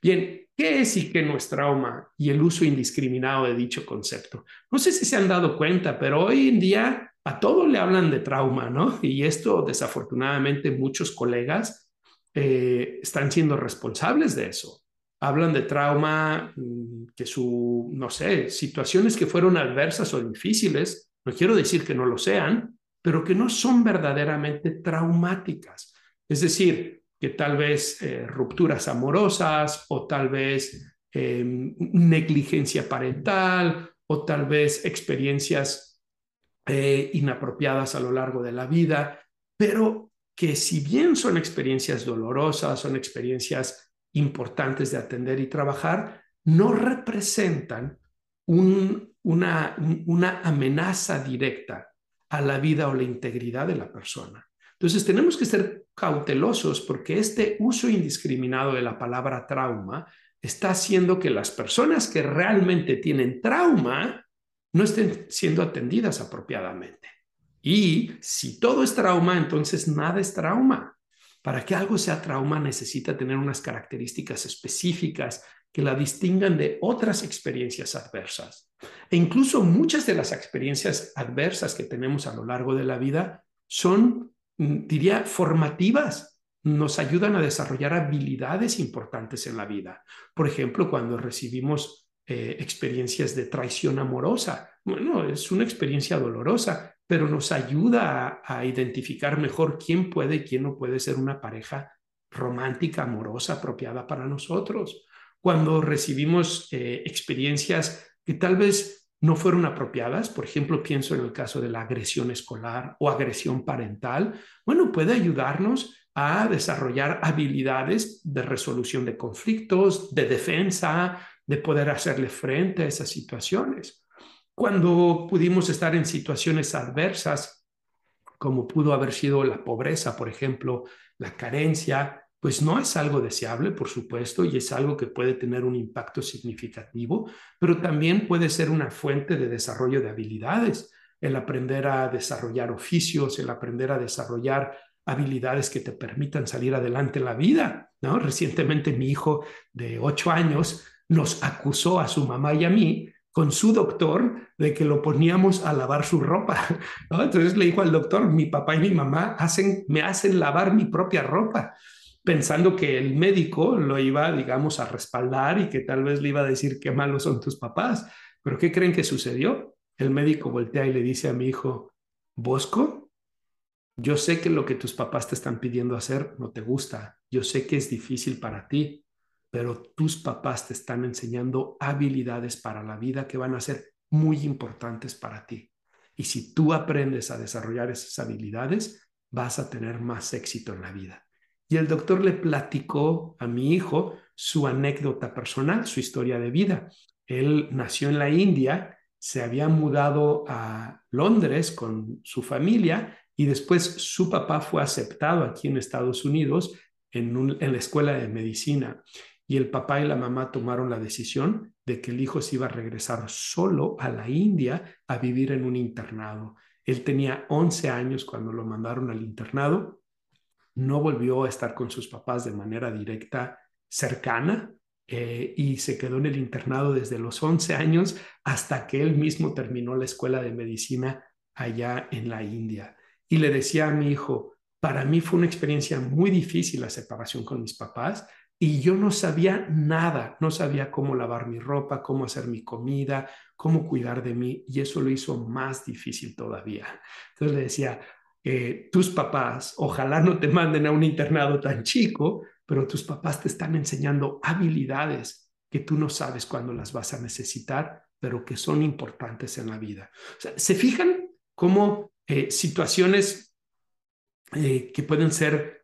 Bien, ¿qué es y qué no es trauma y el uso indiscriminado de dicho concepto? No sé si se han dado cuenta, pero hoy en día a todo le hablan de trauma, ¿no? Y esto desafortunadamente muchos colegas eh, están siendo responsables de eso. Hablan de trauma, mm, que su, no sé, situaciones que fueron adversas o difíciles, no quiero decir que no lo sean, pero que no son verdaderamente traumáticas. Es decir, que tal vez eh, rupturas amorosas o tal vez em, negligencia parental o tal vez experiencias eh, inapropiadas a lo largo de la vida, pero que si bien son experiencias dolorosas, son experiencias importantes de atender y trabajar, no representan una, una amenaza directa a la vida o la integridad de la persona. Entonces tenemos que ser cautelosos porque este uso indiscriminado de la palabra trauma está haciendo que las personas que realmente tienen trauma no estén siendo atendidas apropiadamente. Y si todo es trauma, entonces nada es trauma. Para que algo sea trauma necesita tener unas características específicas que la distingan de otras experiencias adversas. E incluso muchas de las experiencias adversas que tenemos a lo largo de la vida son, mm, diría, formativas. Nos ayudan a desarrollar habilidades importantes en la vida. Por ejemplo, cuando recibimos eh, experiencias de traición amorosa. Bueno, es una experiencia dolorosa, pero nos ayuda a, identificar mejor quién puede y quién no puede ser una pareja romántica, amorosa, apropiada para nosotros cuando recibimos eh, experiencias que tal vez no fueron apropiadas, por ejemplo, pienso en el caso de la agresión escolar o agresión parental, bueno, puede ayudarnos a desarrollar habilidades de resolución de conflictos, de defensa, de poder hacerle frente a esas situaciones. Cuando pudimos estar en situaciones adversas, como pudo haber sido la pobreza, por ejemplo, la carencia, pues no es algo deseable, por supuesto, y es algo que puede tener un impacto significativo, pero también puede ser una fuente de desarrollo de habilidades, el aprender a desarrollar oficios, el aprender a desarrollar habilidades que te permitan salir adelante en la vida. ¿no? Recientemente mi hijo de ocho años nos acusó a su mamá y a mí con su doctor de que lo poníamos a lavar su ropa. Entonces le dijo al doctor, mi papá y mi mamá hacen, me hacen lavar mi propia ropa pensando que el médico lo iba, digamos, a respaldar y que tal vez le iba a decir qué malos son tus papás. Pero ¿qué creen que sucedió? El médico voltea y le dice a mi hijo, Bosco, yo sé que lo que tus papás te están pidiendo hacer no te gusta, yo sé que es difícil para ti, pero tus papás te están enseñando habilidades para la vida que van a ser muy importantes para ti. Y si tú aprendes a desarrollar esas habilidades, vas a tener más éxito en la vida. Y el doctor le platicó a mi hijo su anécdota personal, su historia de vida. Él nació en la India, se había mudado a Londres con su familia y después su papá fue aceptado aquí en Estados Unidos en, la escuela de medicina. Y el papá y la mamá tomaron la decisión de que el hijo se iba a regresar solo a la India a vivir en un internado. Él tenía 11 años cuando lo mandaron al internado no volvió a estar con sus papás de manera directa cercana eh, y se quedó en el internado desde los 11 años hasta que él mismo terminó la escuela de medicina allá en la India. Y le decía a mi hijo, para mí fue una experiencia muy difícil la separación con mis papás y yo no sabía nada, no sabía cómo lavar mi ropa, cómo hacer mi comida, cómo cuidar de mí y eso lo hizo más difícil todavía. Entonces le decía, eh, tus papás, ojalá no te manden a un internado tan chico, pero tus papás te están enseñando habilidades que tú no sabes cuándo las vas a necesitar, pero que son importantes en la vida. ¿Se fijan cómo eh, situaciones eh, que pueden ser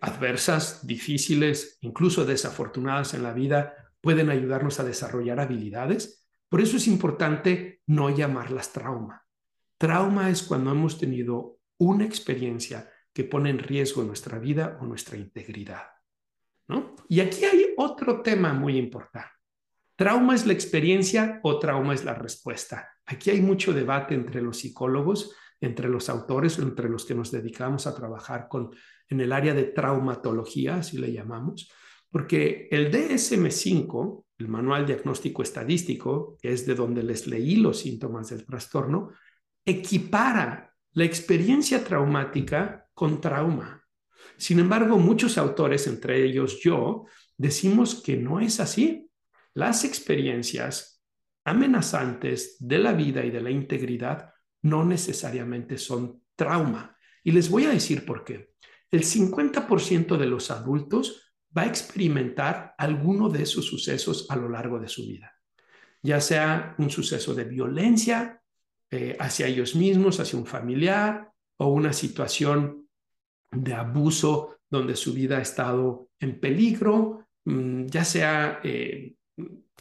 adversas, difíciles, incluso desafortunadas en la vida, pueden ayudarnos a desarrollar habilidades? Por eso es importante no llamarlas trauma. Trauma es cuando hemos tenido una experiencia que pone en riesgo nuestra vida o nuestra integridad. ¿no? Y aquí hay otro tema muy importante. ¿Trauma es la experiencia o trauma es la respuesta? Aquí hay mucho debate entre los psicólogos, entre los autores, entre los que nos dedicamos a trabajar con, en el área de traumatología, así le llamamos, porque el DSM5, el Manual Diagnóstico Estadístico, que es de donde les leí los síntomas del trastorno, equipara la experiencia traumática con trauma. Sin embargo, muchos autores, entre ellos yo, decimos que no es así. Las experiencias amenazantes de la vida y de la integridad no necesariamente son trauma. Y les voy a decir por qué. El 50% de los adultos va a experimentar alguno de esos sucesos a lo largo de su vida, ya sea un suceso de violencia eh, hacia ellos mismos, hacia un familiar o una situación de abuso donde su vida ha estado en peligro, mm, ya sea eh,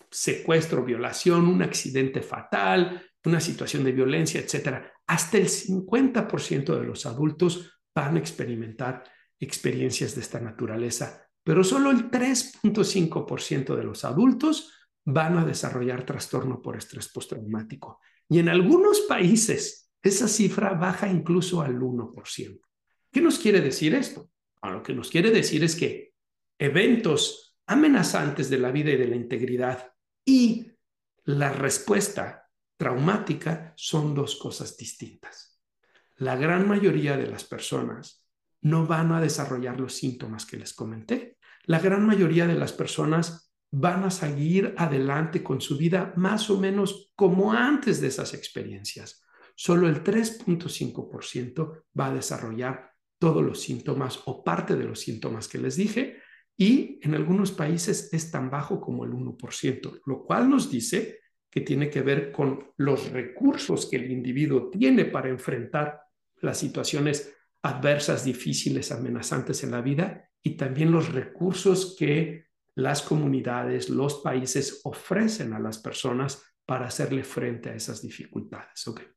secuestro, violación, un accidente fatal, una situación de violencia, etcétera. Hasta el 50% de los adultos van a experimentar experiencias de esta naturaleza, pero solo el 3.5% de los adultos van a desarrollar trastorno por estrés postraumático. Y en algunos países esa cifra baja incluso al 1%. ¿Qué nos quiere decir esto? lo que nos quiere decir es que eventos amenazantes de la vida y de la integridad y la respuesta traumática son dos cosas distintas. La gran mayoría de las personas no van a desarrollar los síntomas que les comenté. La gran mayoría de las personas van a seguir adelante con su vida más o menos como antes de esas experiencias. Solo el 3.5% va a desarrollar todos los síntomas o parte de los síntomas que les dije y en algunos países es tan bajo como el 1%, lo cual nos dice que tiene que ver con los recursos que el individuo tiene para enfrentar las situaciones adversas, difíciles, amenazantes en la vida y también los recursos que las comunidades, los países ofrecen a las personas para hacerle frente a esas dificultades. Okay.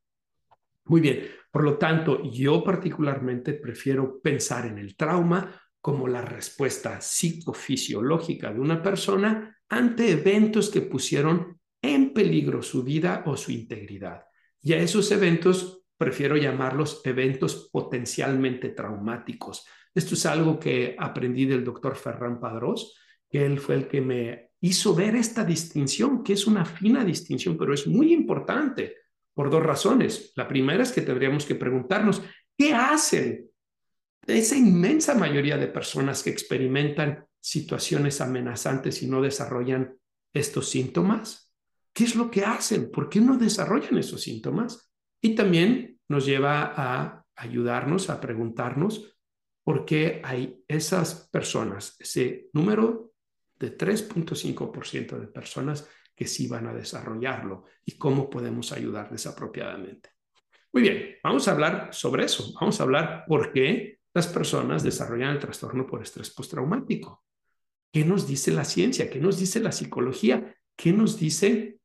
Muy bien, por lo tanto, yo particularmente prefiero pensar en el trauma como la respuesta psicofisiológica de una persona ante eventos que pusieron en peligro su vida o su integridad. Y a esos eventos prefiero llamarlos eventos potencialmente traumáticos. Esto es algo que aprendí del doctor Ferran Padrós, que él fue el que me hizo ver esta distinción, que es una fina distinción, pero es muy importante por dos razones. La primera es que tendríamos que preguntarnos, ¿qué hacen esa inmensa mayoría de personas que experimentan situaciones amenazantes y no desarrollan estos síntomas? ¿Qué es lo que hacen? ¿Por qué no desarrollan esos síntomas? Y también nos lleva a ayudarnos a preguntarnos por qué hay esas personas, ese número de 3.5% de personas que sí van a desarrollarlo y cómo podemos ayudarles apropiadamente. Muy bien, vamos a hablar sobre eso. Vamos a hablar por qué las personas desarrollan el trastorno por estrés postraumático. ¿Qué nos dice la ciencia? ¿Qué nos dice la psicología? ¿Qué nos dice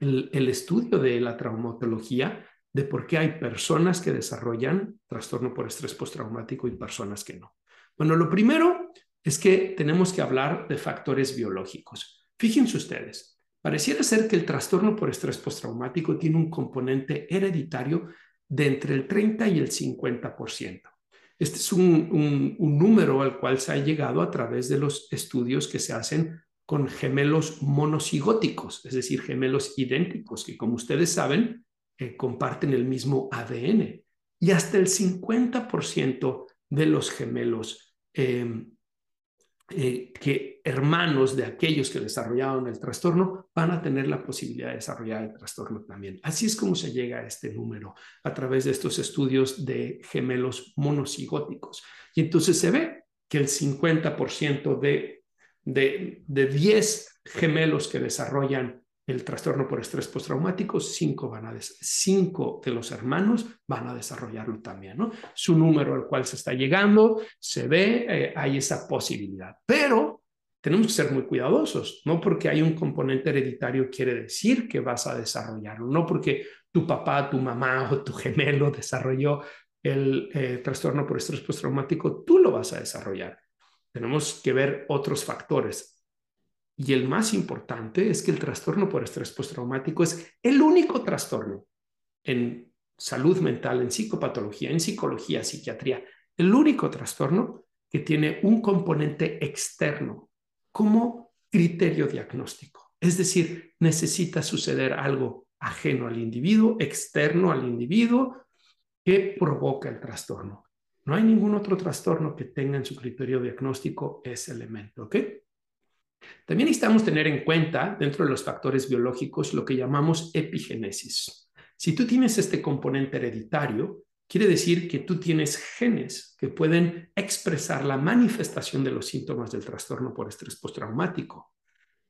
el, el estudio de la traumatología de por qué hay personas que desarrollan trastorno por estrés postraumático y personas que no? Bueno, lo primero es que tenemos que hablar de factores biológicos. Fíjense ustedes, Pareciera ser que el trastorno por estrés postraumático tiene un componente hereditario de entre el 30 y el 50%. Este es un, número al cual se ha llegado a través de los estudios que se hacen con gemelos monocigóticos, es decir, gemelos idénticos, que como ustedes saben, eh, comparten el mismo ADN. Y hasta el 50% de los gemelos eh, eh, que hermanos de aquellos que desarrollaron el trastorno van a tener la posibilidad de desarrollar el trastorno también. Así es como se llega a este número a través de estos estudios de gemelos monocigóticos. Y entonces se ve que el 50% de, de, de 10 gemelos que desarrollan el trastorno por estrés postraumático, cinco, van a cinco de los hermanos van a desarrollarlo también, ¿no? Su número al cual se está llegando, se ve, eh, hay esa posibilidad. Pero tenemos que ser muy cuidadosos, no porque hay un componente hereditario quiere decir que vas a desarrollarlo, no porque tu papá, tu mamá o tu gemelo desarrolló el eh, trastorno por estrés postraumático, tú lo vas a desarrollar. Tenemos que ver otros factores y el más importante es que el trastorno por estrés postraumático es el único trastorno en salud mental, en psicopatología, en psicología, psiquiatría, el único trastorno que tiene un componente externo como criterio diagnóstico. Es decir, necesita suceder algo ajeno al individuo, externo al individuo, que provoca el trastorno. No hay ningún otro trastorno que tenga en su criterio diagnóstico ese elemento, ¿ok? También necesitamos tener en cuenta, dentro de los factores biológicos, lo que llamamos epigenesis. Si tú tienes este componente hereditario, quiere decir que tú tienes genes que pueden expresar la manifestación de los síntomas del trastorno por estrés postraumático,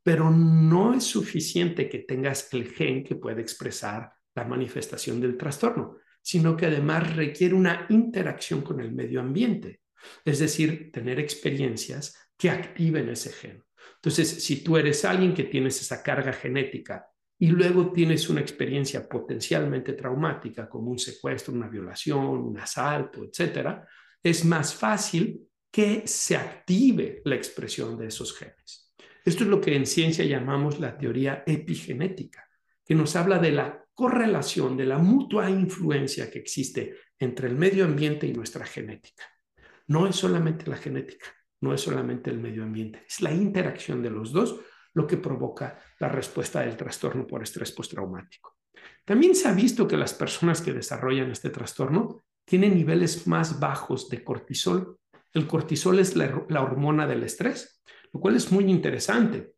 pero no es suficiente que tengas el gen que puede expresar la manifestación del trastorno, sino que además requiere una interacción con el medio ambiente, es decir, tener experiencias que activen ese gen. Entonces, si tú eres alguien que tienes esa carga genética y luego tienes una experiencia potencialmente traumática como un secuestro, una violación, un asalto, etcétera, es más fácil que se active la expresión de esos genes. Esto es lo que en ciencia llamamos la teoría epigenética, que nos habla de la correlación, de la mutua influencia que existe entre el medio ambiente y nuestra genética. No es solamente la genética, no es solamente el medio ambiente, es la interacción de los dos lo que provoca la respuesta del trastorno por estrés postraumático. También se ha visto que las personas que desarrollan este trastorno tienen niveles más bajos de cortisol. El cortisol es la, hormona del estrés, lo cual es muy interesante,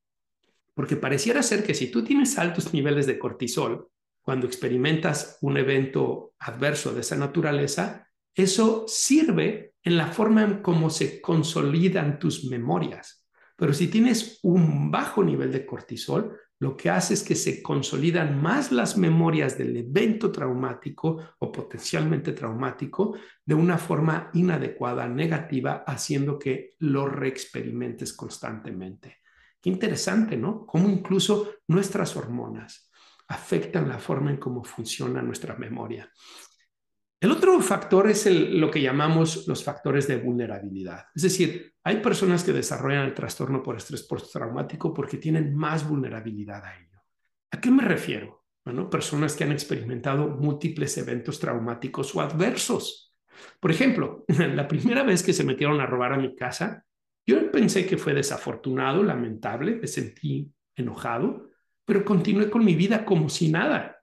porque pareciera ser que si tú tienes altos niveles de cortisol, cuando experimentas un evento adverso de esa naturaleza, eso sirve en la forma en cómo se consolidan tus memorias. Pero si tienes un bajo nivel de cortisol, lo que hace es que se consolidan más las memorias del evento traumático o potencialmente traumático de una forma inadecuada, negativa, haciendo que lo reexperimentes constantemente. Qué interesante, ¿no? Cómo incluso nuestras hormonas afectan la forma en cómo funciona nuestra memoria. El otro factor es lo que llamamos los factores de vulnerabilidad. Es decir, hay personas que desarrollan el trastorno por estrés postraumático porque tienen más vulnerabilidad a ello. ¿A qué me refiero? Bueno, personas que han experimentado múltiples eventos traumáticos o adversos. Por ejemplo, la primera vez que se metieron a robar a mi casa, yo pensé que fue desafortunado, lamentable, me sentí enojado, pero continué con mi vida como si nada.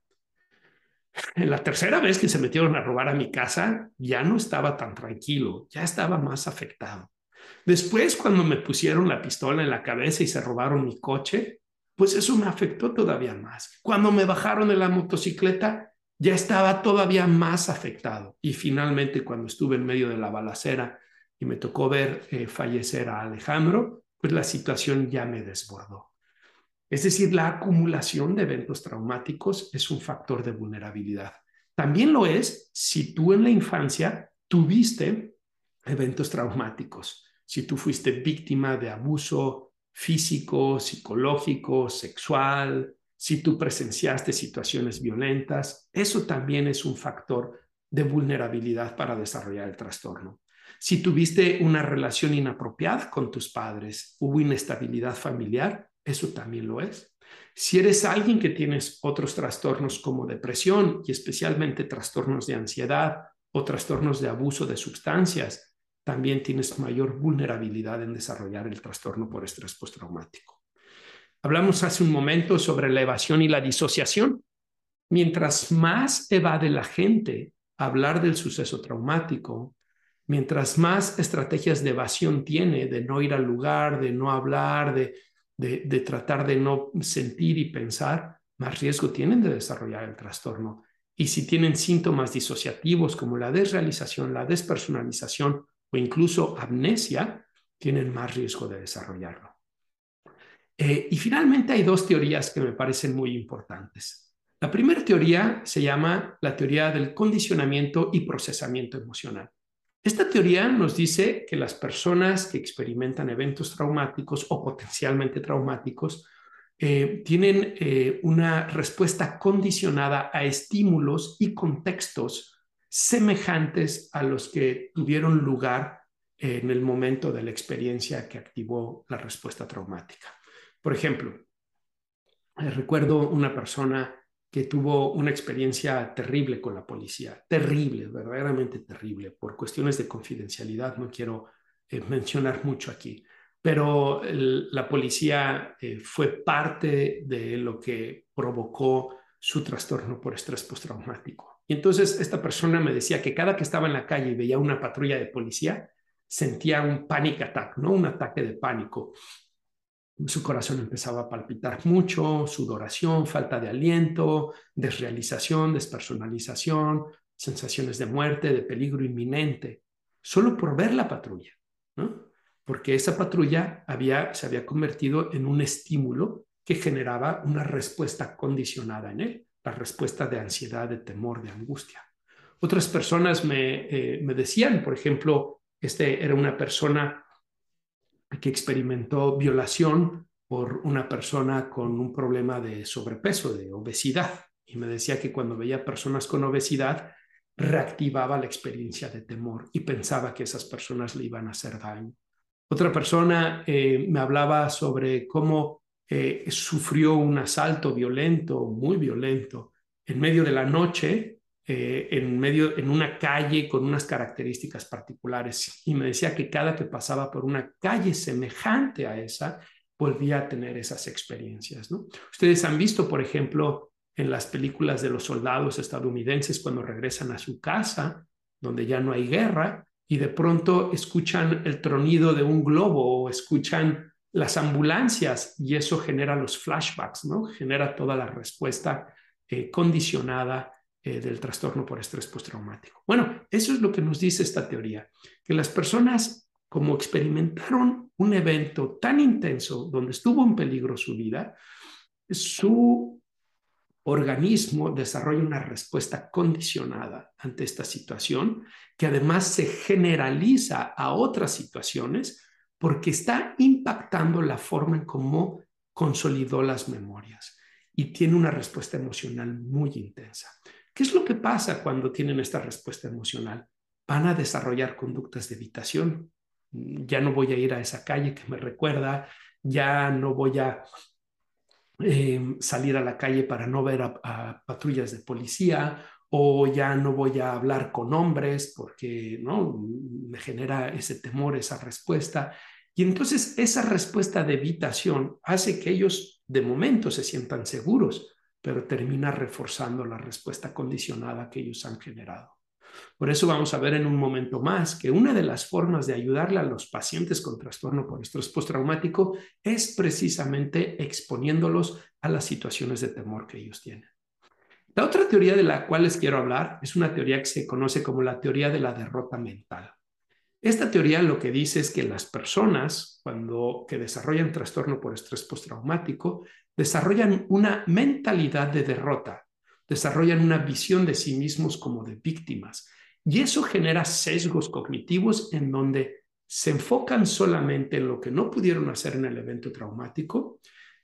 En la tercera vez que se metieron a robar a mi casa, ya no estaba tan tranquilo, ya estaba más afectado. Después, cuando me pusieron la pistola en la cabeza y se robaron mi coche, pues eso me afectó todavía más. Cuando me bajaron de la motocicleta, ya estaba todavía más afectado. Y finalmente, cuando estuve en medio de la balacera y me tocó ver eh, fallecer a Alejandro, pues la situación ya me desbordó. Es decir, la acumulación de eventos traumáticos es un factor de vulnerabilidad. También lo es si tú en la infancia tuviste eventos traumáticos, si tú fuiste víctima de abuso físico, psicológico, sexual, si tú presenciaste situaciones violentas, eso también es un factor de vulnerabilidad para desarrollar el trastorno. Si tuviste una relación inapropiada con tus padres, hubo inestabilidad familiar, eso también lo es. Si eres alguien que tienes otros trastornos como depresión y especialmente trastornos de ansiedad o trastornos de abuso de sustancias, también tienes mayor vulnerabilidad en desarrollar el trastorno por estrés postraumático. Hablamos hace un momento sobre la evasión y la disociación. Mientras más evade la gente hablar del suceso traumático, mientras más estrategias de evasión tiene, de no ir al lugar, de no hablar, de de, tratar de no sentir y pensar, más riesgo tienen de desarrollar el trastorno. Y si tienen síntomas disociativos como la desrealización, la despersonalización o incluso amnesia, tienen más riesgo de desarrollarlo. Eh, y finalmente hay dos teorías que me parecen muy importantes. La primera teoría se llama la teoría del condicionamiento y procesamiento emocional. Esta teoría nos dice que las personas que experimentan eventos traumáticos o potencialmente traumáticos eh, tienen eh, una respuesta condicionada a estímulos y contextos semejantes a los que tuvieron lugar en el momento de la experiencia que activó la respuesta traumática. Por ejemplo, eh, recuerdo una persona que tuvo una experiencia terrible con la policía, terrible, verdaderamente terrible, por cuestiones de confidencialidad, no quiero eh, mencionar mucho aquí, pero la policía eh, fue parte de lo que provocó su trastorno por estrés postraumático. Y entonces esta persona me decía que cada que estaba en la calle y veía una patrulla de policía, sentía un panic attack, ¿no? Un ataque de pánico su corazón empezaba a palpitar mucho, sudoración, falta de aliento, desrealización, despersonalización, sensaciones de muerte, de peligro inminente, solo por ver la patrulla. Porque esa patrulla había, se había convertido en un estímulo que generaba una respuesta condicionada en él, la respuesta de ansiedad, de temor, de angustia. Otras personas me, eh, me decían, por ejemplo, este era una persona que experimentó violación por una persona con un problema de sobrepeso, de obesidad. Y me decía que cuando veía personas con obesidad, reactivaba la experiencia de temor y pensaba que esas personas le iban a hacer daño. Otra persona eh, me hablaba sobre cómo eh, sufrió un asalto violento, muy violento, en medio de la noche, eh, en, medio, en una calle con unas características particulares. Y me decía que cada que pasaba por una calle semejante a esa, volvía a tener esas experiencias. ¿no? Ustedes han visto, por ejemplo, en las películas de los soldados estadounidenses cuando regresan a su casa, donde ya no hay guerra, y de pronto escuchan el tronido de un globo o escuchan las ambulancias y eso genera los flashbacks, ¿no? Genera toda la respuesta eh, condicionada eh, del trastorno por estrés postraumático. Bueno, eso es lo que nos dice esta teoría, que las personas como experimentaron un evento tan intenso donde estuvo en peligro su vida, su organismo desarrolla una respuesta condicionada ante esta situación que además se generaliza a otras situaciones porque está impactando la forma en cómo consolidó las memorias y tiene una respuesta emocional muy intensa. ¿Qué es lo que pasa cuando tienen esta respuesta emocional? Van a desarrollar conductas de evitación. Ya no voy a ir a esa calle que me recuerda, ya no voy a Em, salir a la calle para no ver a, patrullas de policía o ya no voy a hablar con hombres porque no me genera ese temor, esa respuesta. Y entonces esa respuesta de evitación hace que ellos de momento se sientan seguros, pero termina reforzando la respuesta condicionada que ellos han generado. Por eso vamos a ver en un momento más que una de las formas de ayudarle a los pacientes con trastorno por estrés postraumático es precisamente exponiéndolos a las situaciones de temor que ellos tienen. La otra teoría de la cual les quiero hablar es una teoría que se conoce como la teoría de la derrota mental. Esta teoría lo que dice es que las personas cuando que desarrollan trastorno por estrés postraumático desarrollan una mentalidad de derrota desarrollan una visión de sí mismos como de víctimas. Y eso genera sesgos cognitivos en donde se enfocan solamente en lo que no pudieron hacer en el evento traumático,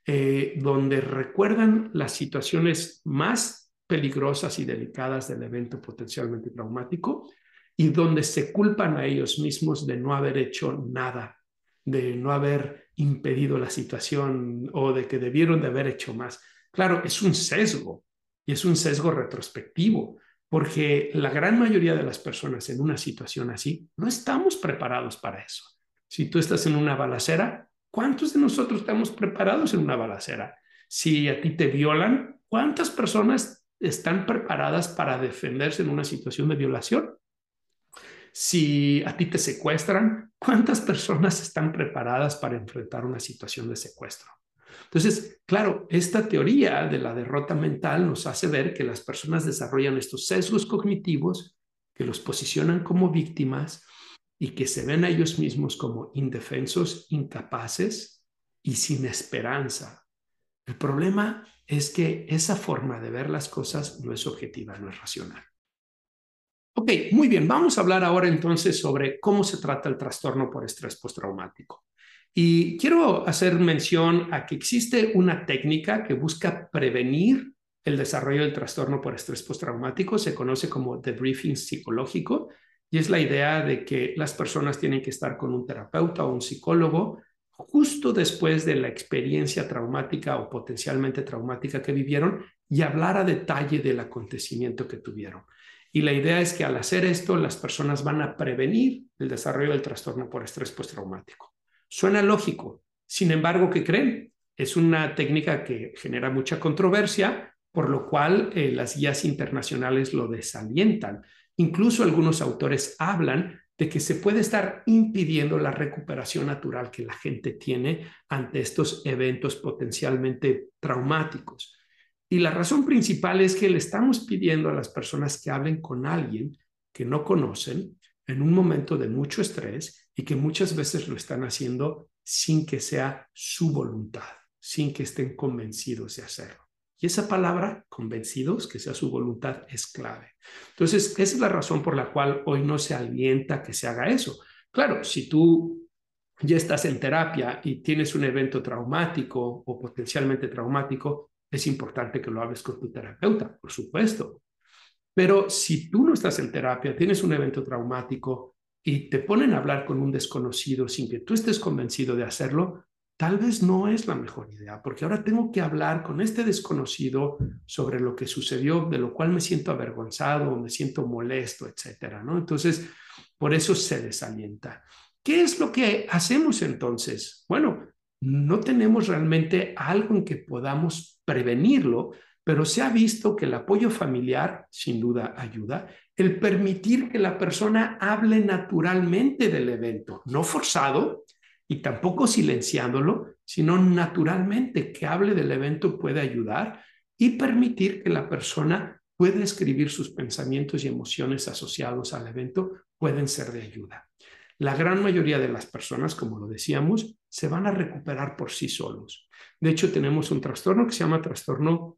eh, donde recuerdan las situaciones más peligrosas y delicadas del evento potencialmente traumático y donde se culpan a ellos mismos de no haber hecho nada, de no haber impedido la situación o de que debieron de haber hecho más. Claro, es un sesgo, y es un sesgo retrospectivo, porque la gran mayoría de las personas en una situación así no estamos preparados para eso. Si tú estás en una balacera, ¿cuántos de nosotros estamos preparados en una balacera? Si a ti te violan, ¿cuántas personas están preparadas para defenderse en una situación de violación? Si a ti te secuestran, ¿cuántas personas están preparadas para enfrentar una situación de secuestro? Entonces, claro, esta teoría de la derrota mental nos hace ver que las personas desarrollan estos sesgos cognitivos que los posicionan como víctimas y que se ven a ellos mismos como indefensos, incapaces y sin esperanza. El problema es que esa forma de ver las cosas no es objetiva, no es racional. Ok, muy bien, vamos a hablar ahora entonces sobre cómo se trata el trastorno por estrés postraumático. Y quiero hacer mención a que existe una técnica que busca prevenir el desarrollo del trastorno por estrés postraumático, se conoce como debriefing psicológico, y es la idea de que las personas tienen que estar con un terapeuta o un psicólogo justo después de la experiencia traumática o potencialmente traumática que vivieron y hablar a detalle del acontecimiento que tuvieron. Y la idea es que al hacer esto, las personas van a prevenir el desarrollo del trastorno por estrés postraumático. Suena lógico. Sin embargo, ¿qué creen? Es una técnica que genera mucha controversia, por lo cual eh, las guías internacionales lo desalientan. Incluso algunos autores hablan de que se puede estar impidiendo la recuperación natural que la gente tiene ante estos eventos potencialmente traumáticos. Y la razón principal es que le estamos pidiendo a las personas que hablen con alguien que no conocen en un momento de mucho estrés y que muchas veces lo están haciendo sin que sea su voluntad, sin que estén convencidos de hacerlo. Y esa palabra, convencidos, que sea su voluntad, es clave. Entonces, esa es la razón por la cual hoy no se alienta que se haga eso. Claro, si tú ya estás en terapia y tienes un evento traumático o potencialmente traumático, es importante que lo hables con tu terapeuta, por supuesto. Pero si tú no estás en terapia, tienes un evento traumático y te ponen a hablar con un desconocido sin que tú estés convencido de hacerlo, tal vez no es la mejor idea, porque ahora tengo que hablar con este desconocido sobre lo que sucedió, de lo cual me siento avergonzado, me siento molesto, etcétera, ¿no? Entonces, por eso se desalienta. ¿Qué es lo que hacemos entonces? Bueno, no tenemos realmente algo en que podamos prevenirlo, pero se ha visto que el apoyo familiar sin duda ayuda, el permitir que la persona hable naturalmente del evento, no forzado, y tampoco silenciándolo, sino naturalmente que hable del evento puede ayudar y permitir que la persona pueda escribir sus pensamientos y emociones asociados al evento pueden ser de ayuda. La gran mayoría de las personas, como lo decíamos, se van a recuperar por sí solos. De hecho, tenemos un trastorno que se llama trastorno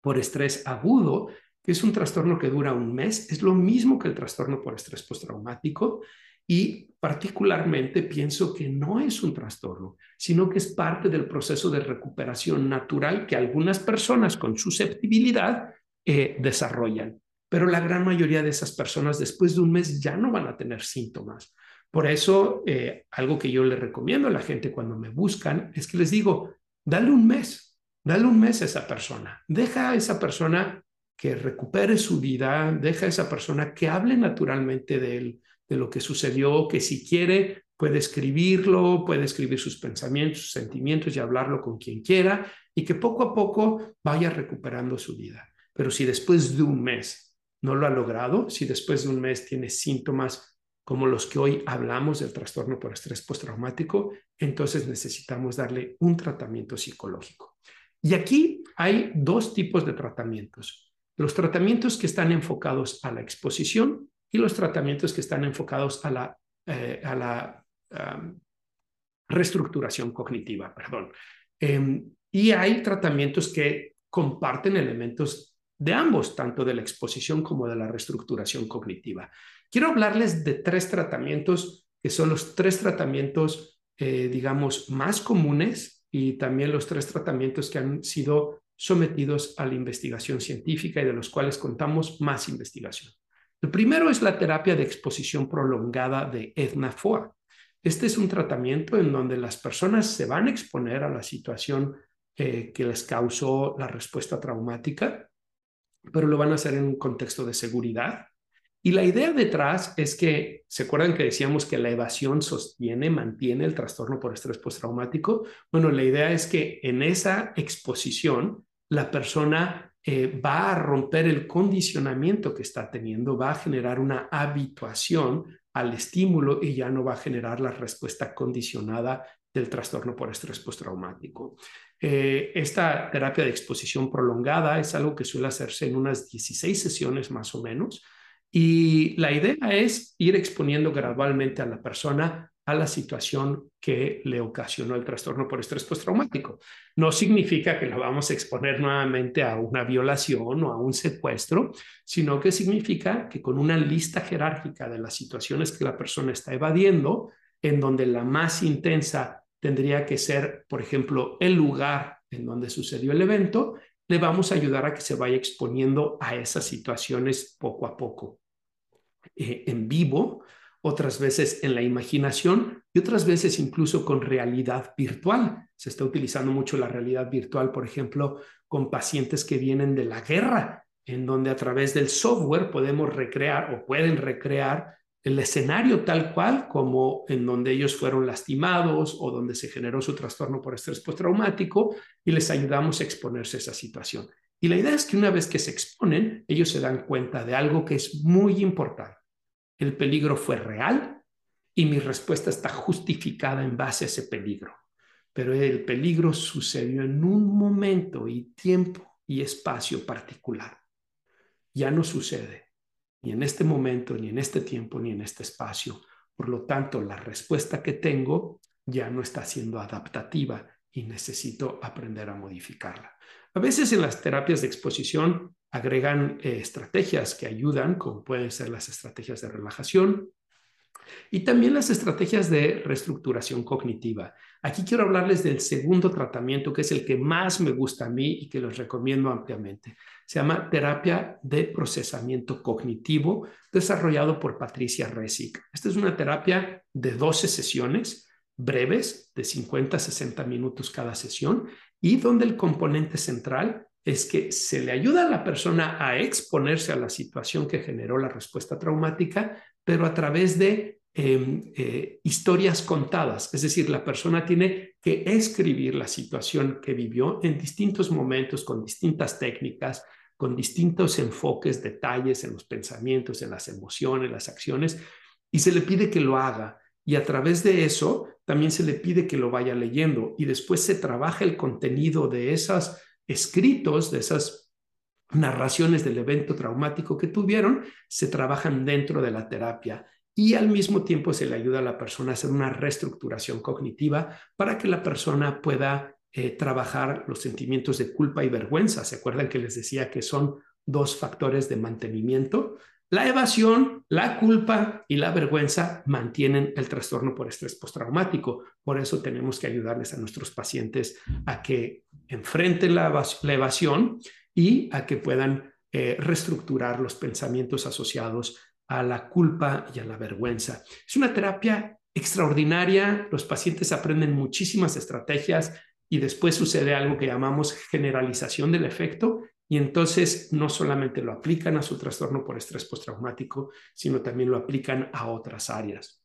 por estrés agudo, que es un trastorno que dura un mes. Es lo mismo que el trastorno por estrés postraumático y particularmente pienso que no es un trastorno, sino que es parte del proceso de recuperación natural que algunas personas con susceptibilidad eh, desarrollan. Pero la gran mayoría de esas personas después de un mes ya no van a tener síntomas. Por eso, eh, algo que yo le recomiendo a la gente cuando me buscan es que les digo, dale un mes, dale un mes a esa persona, deja a esa persona que recupere su vida, deja a esa persona que hable naturalmente de él, de lo que sucedió, que si quiere puede escribirlo, puede escribir sus pensamientos, sus sentimientos y hablarlo con quien quiera y que poco a poco vaya recuperando su vida. Pero si después de un mes no lo ha logrado, si después de un mes tiene síntomas como los que hoy hablamos del trastorno por estrés postraumático, entonces necesitamos darle un tratamiento psicológico. Y aquí hay dos tipos de tratamientos. Los tratamientos que están enfocados a la exposición y los tratamientos que están enfocados a la, eh, reestructuración cognitiva, perdón. Em, y hay tratamientos que comparten elementos de ambos, tanto de la exposición como de la reestructuración cognitiva. Quiero hablarles de tres tratamientos que son los tres tratamientos, eh, digamos, más comunes y también los tres tratamientos que han sido sometidos a la investigación científica y de los cuales contamos más investigación. El primero es la terapia de exposición prolongada de Edna Este es un tratamiento en donde las personas se van a exponer a la situación eh, que les causó la respuesta traumática, pero lo van a hacer en un contexto de seguridad. Y la idea detrás es que, ¿se acuerdan que decíamos que la evasión sostiene, mantiene el trastorno por estrés postraumático? Bueno, la idea es que en esa exposición la persona eh, va a romper el condicionamiento que está teniendo, va a generar una habituación al estímulo y ya no va a generar la respuesta condicionada del trastorno por estrés postraumático. Eh, esta terapia de exposición prolongada es algo que suele hacerse en unas 16 sesiones más o menos y la idea es ir exponiendo gradualmente a la persona a la situación que le ocasionó el trastorno por estrés postraumático. No significa que lo vamos a exponer nuevamente a una violación o a un secuestro, sino que significa que con una lista jerárquica de las situaciones que la persona está evadiendo, en donde la más intensa tendría que ser, por ejemplo, el lugar en donde sucedió el evento, le vamos a ayudar a que se vaya exponiendo a esas situaciones poco a poco. Eh, en vivo, otras veces en la imaginación y otras veces incluso con realidad virtual. Se está utilizando mucho la realidad virtual, por ejemplo, con pacientes que vienen de la guerra, en donde a través del software podemos recrear o pueden recrear el escenario tal cual como en donde ellos fueron lastimados o donde se generó su trastorno por estrés postraumático y les ayudamos a exponerse a esa situación. Y la idea es que una vez que se exponen, ellos se dan cuenta de algo que es muy importante el peligro fue real y mi respuesta está justificada en base a ese peligro. Pero el peligro sucedió en un momento y tiempo y espacio particular. Ya no sucede, ni en este momento, ni en este tiempo, ni en este espacio. Por lo tanto, la respuesta que tengo ya no está siendo adaptativa y necesito aprender a modificarla. A veces en las terapias de exposición agregan eh, estrategias que ayudan, como pueden ser las estrategias de relajación, y también las estrategias de reestructuración cognitiva. Aquí quiero hablarles del segundo tratamiento, que es el que más me gusta a mí y que los recomiendo ampliamente. Se llama terapia de procesamiento cognitivo, desarrollado por Patricia Resick. Esta es una terapia de 12 sesiones breves, de 50 a 60 minutos cada sesión, y donde el componente central es que se le ayuda a la persona a exponerse a la situación que generó la respuesta traumática, pero a través de em, eh, historias contadas. Es decir, la persona tiene que escribir la situación que vivió en distintos momentos, con distintas técnicas, con distintos enfoques, detalles en los pensamientos, en las emociones, las acciones, y se le pide que lo haga. Y a través de eso también se le pide que lo vaya leyendo y después se trabaja el contenido de esos escritos, de esas narraciones del evento traumático que tuvieron, se trabajan dentro de la terapia y al mismo tiempo se le ayuda a la persona a hacer una reestructuración cognitiva para que la persona pueda eh, trabajar los sentimientos de culpa y vergüenza. ¿Se acuerdan que les decía que son dos factores de mantenimiento? La evasión, la culpa y la vergüenza mantienen el trastorno por estrés postraumático. Por eso tenemos que ayudarles a nuestros pacientes a que enfrenten la, evasión y a que puedan eh, reestructurar los pensamientos asociados a la culpa y a la vergüenza. Es una terapia extraordinaria. Los pacientes aprenden muchísimas estrategias y después sucede algo que llamamos generalización del efecto y entonces no solamente lo aplican a su trastorno por estrés postraumático, sino también lo aplican a otras áreas.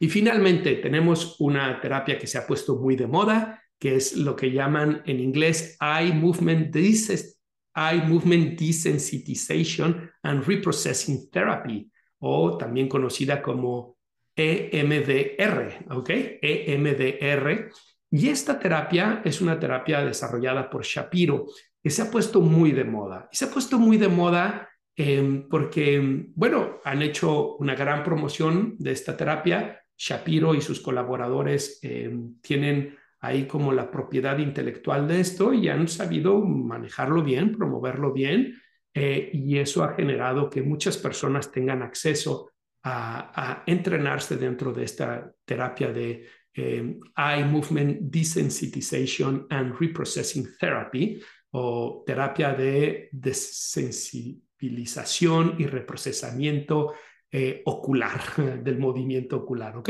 Y finalmente tenemos una terapia que se ha puesto muy de moda, que es lo que llaman en inglés Eye Movement, Eye Movement Desensitization and Reprocessing Therapy, o también conocida como EMDR, ¿ok? EMDR. Y esta terapia es una terapia desarrollada por Shapiro que se ha puesto muy de moda. Y se ha puesto muy de moda em, porque, bueno, han hecho una gran promoción de esta terapia. Shapiro y sus colaboradores em, tienen ahí como la propiedad intelectual de esto y han sabido manejarlo bien, promoverlo bien. Eh, y eso ha generado que muchas personas tengan acceso a entrenarse dentro de esta terapia de em, Eye Movement Desensitization and Reprocessing Therapy, o terapia de desensibilización y reprocesamiento eh, ocular, del movimiento ocular, ¿ok?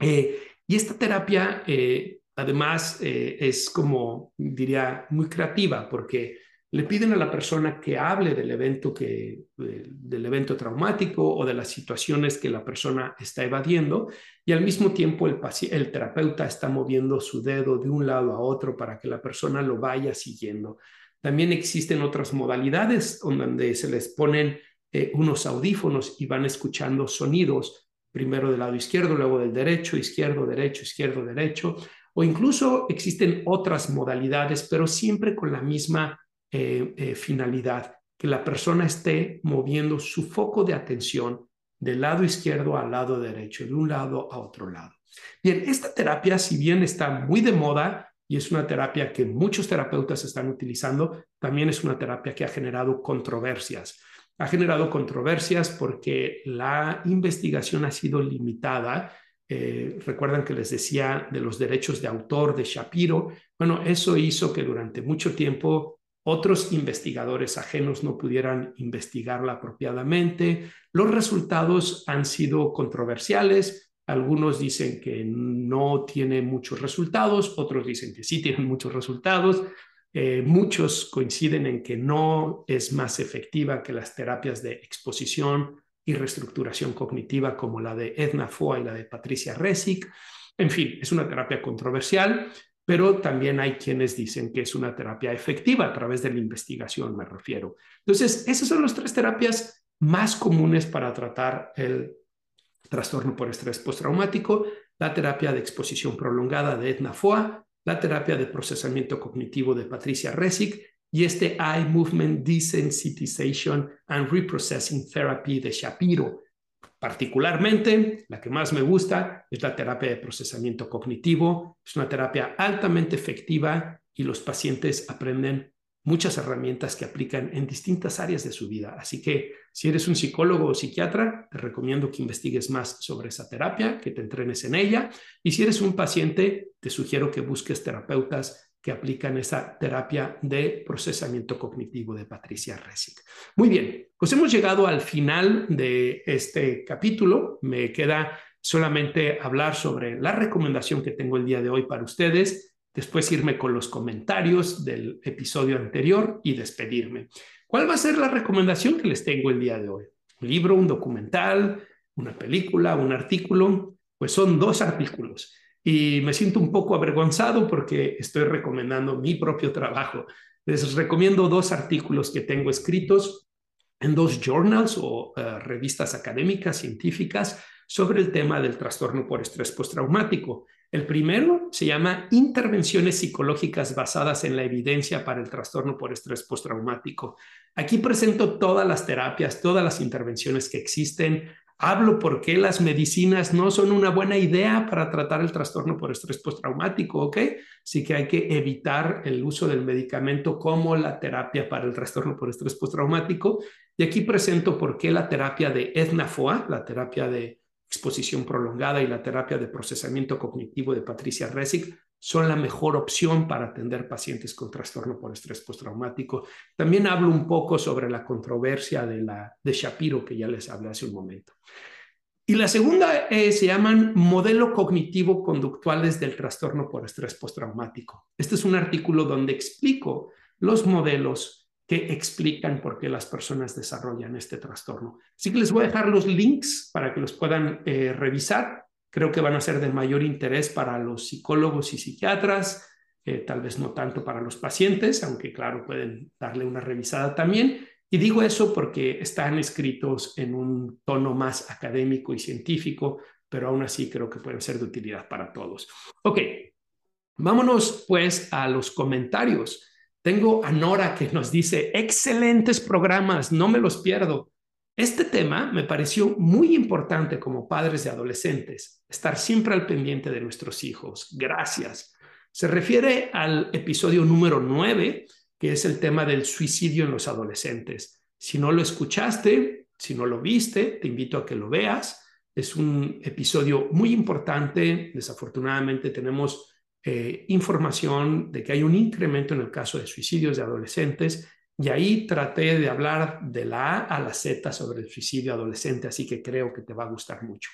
Eh, y esta terapia, eh, además, es como, diría, muy creativa porque le piden a la persona que hable del evento, que, del evento traumático o de las situaciones que la persona está evadiendo y al mismo tiempo el, el terapeuta está moviendo su dedo de un lado a otro para que la persona lo vaya siguiendo. También existen otras modalidades donde se les ponen eh, unos audífonos y van escuchando sonidos, primero del lado izquierdo, luego del derecho, izquierdo, derecho, izquierdo, derecho, o incluso existen otras modalidades, pero siempre con la misma eh, eh, finalidad, que la persona esté moviendo su foco de atención del lado izquierdo al lado derecho, de un lado a otro lado. Bien, esta terapia, si bien está muy de moda y es una terapia que muchos terapeutas están utilizando, también es una terapia que ha generado controversias. Ha generado controversias porque la investigación ha sido limitada. Eh, recuerdan que les decía de los derechos de autor de Shapiro. Bueno, eso hizo que durante mucho tiempo otros investigadores ajenos no pudieran investigarla apropiadamente. Los resultados han sido controversiales. Algunos dicen que no tiene muchos resultados, otros dicen que sí tienen muchos resultados. Eh, muchos coinciden en que no es más efectiva que las terapias de exposición y reestructuración cognitiva como la de Edna Foa y la de Patricia Resick. En fin, es una terapia controversial pero también hay quienes dicen que es una terapia efectiva a través de la investigación, me refiero. Entonces, esas son las tres terapias más comunes para tratar el trastorno por estrés postraumático, la terapia de exposición prolongada de Edna Foa, la terapia de procesamiento cognitivo de Patricia Resick y este Eye Movement Desensitization and Reprocessing Therapy de Shapiro. Particularmente, la que más me gusta es la terapia de procesamiento cognitivo. Es una terapia altamente efectiva y los pacientes aprenden muchas herramientas que aplican en distintas áreas de su vida. Así que si eres un psicólogo o psiquiatra, te recomiendo que investigues más sobre esa terapia, que te entrenes en ella. Y si eres un paciente, te sugiero que busques terapeutas que aplican esa terapia de procesamiento cognitivo de Patricia Resick. Muy bien, pues hemos llegado al final de este capítulo. Me queda solamente hablar sobre la recomendación que tengo el día de hoy para ustedes después irme con los comentarios del episodio anterior y despedirme. ¿Cuál va a ser la recomendación que les tengo el día de hoy? ¿Un libro, un documental, una película, un artículo? Pues son dos artículos y me siento un poco avergonzado porque estoy recomendando mi propio trabajo. Les recomiendo dos artículos que tengo escritos en dos journals o uh, revistas académicas científicas sobre el tema del trastorno por estrés postraumático. El primero se llama Intervenciones psicológicas basadas en la evidencia para el trastorno por estrés postraumático. Aquí presento todas las terapias, todas las intervenciones que existen. Hablo por qué las medicinas no son una buena idea para tratar el trastorno por estrés postraumático, ¿ok? Así que hay que evitar el uso del medicamento como la terapia para el trastorno por estrés postraumático. Y aquí presento por qué la terapia de Edna Foa, la terapia de exposición prolongada y la terapia de procesamiento cognitivo de Patricia Resick son la mejor opción para atender pacientes con trastorno por estrés postraumático. También hablo un poco sobre la controversia de, la, de Shapiro, que ya les hablé hace un momento. Y la segunda eh, se llaman modelo cognitivo conductuales del trastorno por estrés postraumático. Este es un artículo donde explico los modelos que explican por qué las personas desarrollan este trastorno. Así que les voy a dejar los links para que los puedan eh, revisar. Creo que van a ser de mayor interés para los psicólogos y psiquiatras, eh, tal vez no tanto para los pacientes, aunque claro, pueden darle una revisada también. Y digo eso porque están escritos en un tono más académico y científico, pero aún así creo que pueden ser de utilidad para todos. Ok, vámonos pues a los comentarios. Tengo a Nora que nos dice, excelentes programas, no me los pierdo. Este tema me pareció muy importante como padres de adolescentes, estar siempre al pendiente de nuestros hijos. Gracias. Se refiere al episodio número 9, que es el tema del suicidio en los adolescentes. Si no lo escuchaste, si no lo viste, te invito a que lo veas. Es un episodio muy importante. Desafortunadamente tenemos eh, información de que hay un incremento en el caso de suicidios de adolescentes y ahí traté de hablar de la A a la Z sobre el suicidio adolescente, así que creo que te va a gustar mucho.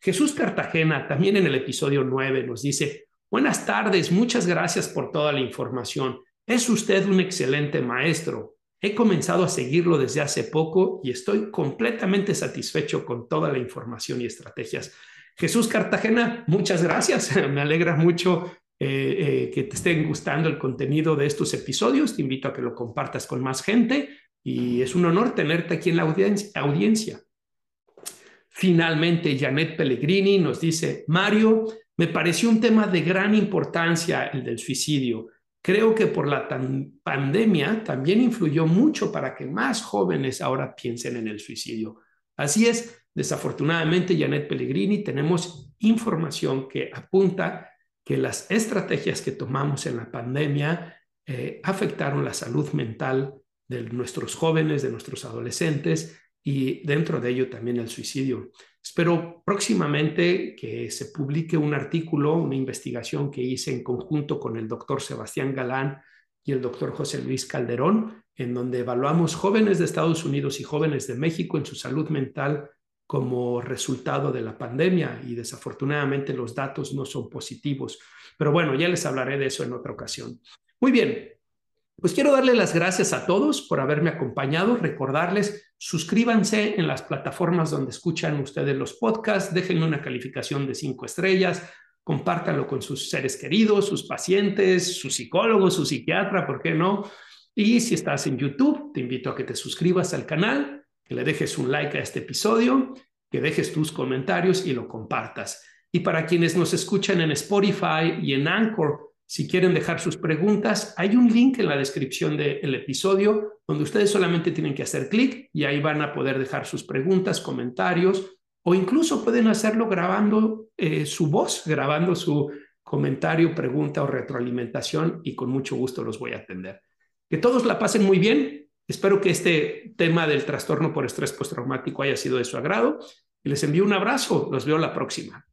Jesús Cartagena, también en el episodio 9, nos dice, buenas tardes, muchas gracias por toda la información. Es usted un excelente maestro. He comenzado a seguirlo desde hace poco y estoy completamente satisfecho con toda la información y estrategias. Jesús Cartagena, muchas gracias. Me alegra mucho eh, eh, que te estén gustando el contenido de estos episodios. Te invito a que lo compartas con más gente y es un honor tenerte aquí en la audiencia. Finalmente, Janet Pellegrini nos dice, Mario, me pareció un tema de gran importancia el del suicidio. Creo que por la pandemia también influyó mucho para que más jóvenes ahora piensen en el suicidio. Así es, desafortunadamente, Janet Pellegrini, tenemos información que apunta que las estrategias que tomamos en la pandemia eh, afectaron la salud mental de nuestros jóvenes, de nuestros adolescentes y dentro de ello también el suicidio. Espero próximamente que se publique un artículo, una investigación que hice en conjunto con el doctor Sebastián Galán y el doctor José Luis Calderón, en donde evaluamos jóvenes de Estados Unidos y jóvenes de México en su salud mental como resultado de la pandemia y desafortunadamente los datos no son positivos. Pero bueno, ya les hablaré de eso en otra ocasión. Muy bien, pues quiero darle las gracias a todos por haberme acompañado, recordarles, suscríbanse en las plataformas donde escuchan ustedes los podcasts, déjenme una calificación de cinco estrellas, compártanlo con sus seres queridos, sus pacientes, su psicólogo, su psiquiatra, ¿por qué no? Y si estás en YouTube, te invito a que te suscribas al canal que le dejes un like a este episodio, que dejes tus comentarios y lo compartas. Y para quienes nos escuchan en Spotify y en Anchor, Si quieren dejar sus preguntas, hay un link en la descripción del episodio donde ustedes solamente tienen que hacer clic y ahí van a poder dejar sus preguntas, comentarios o incluso pueden hacerlo grabando eh, su voz, grabando su comentario, pregunta o retroalimentación y con mucho gusto los voy a atender. Que todos la pasen muy bien. Espero que este tema del trastorno por estrés postraumático haya sido de su agrado les envío un abrazo. Los veo la próxima.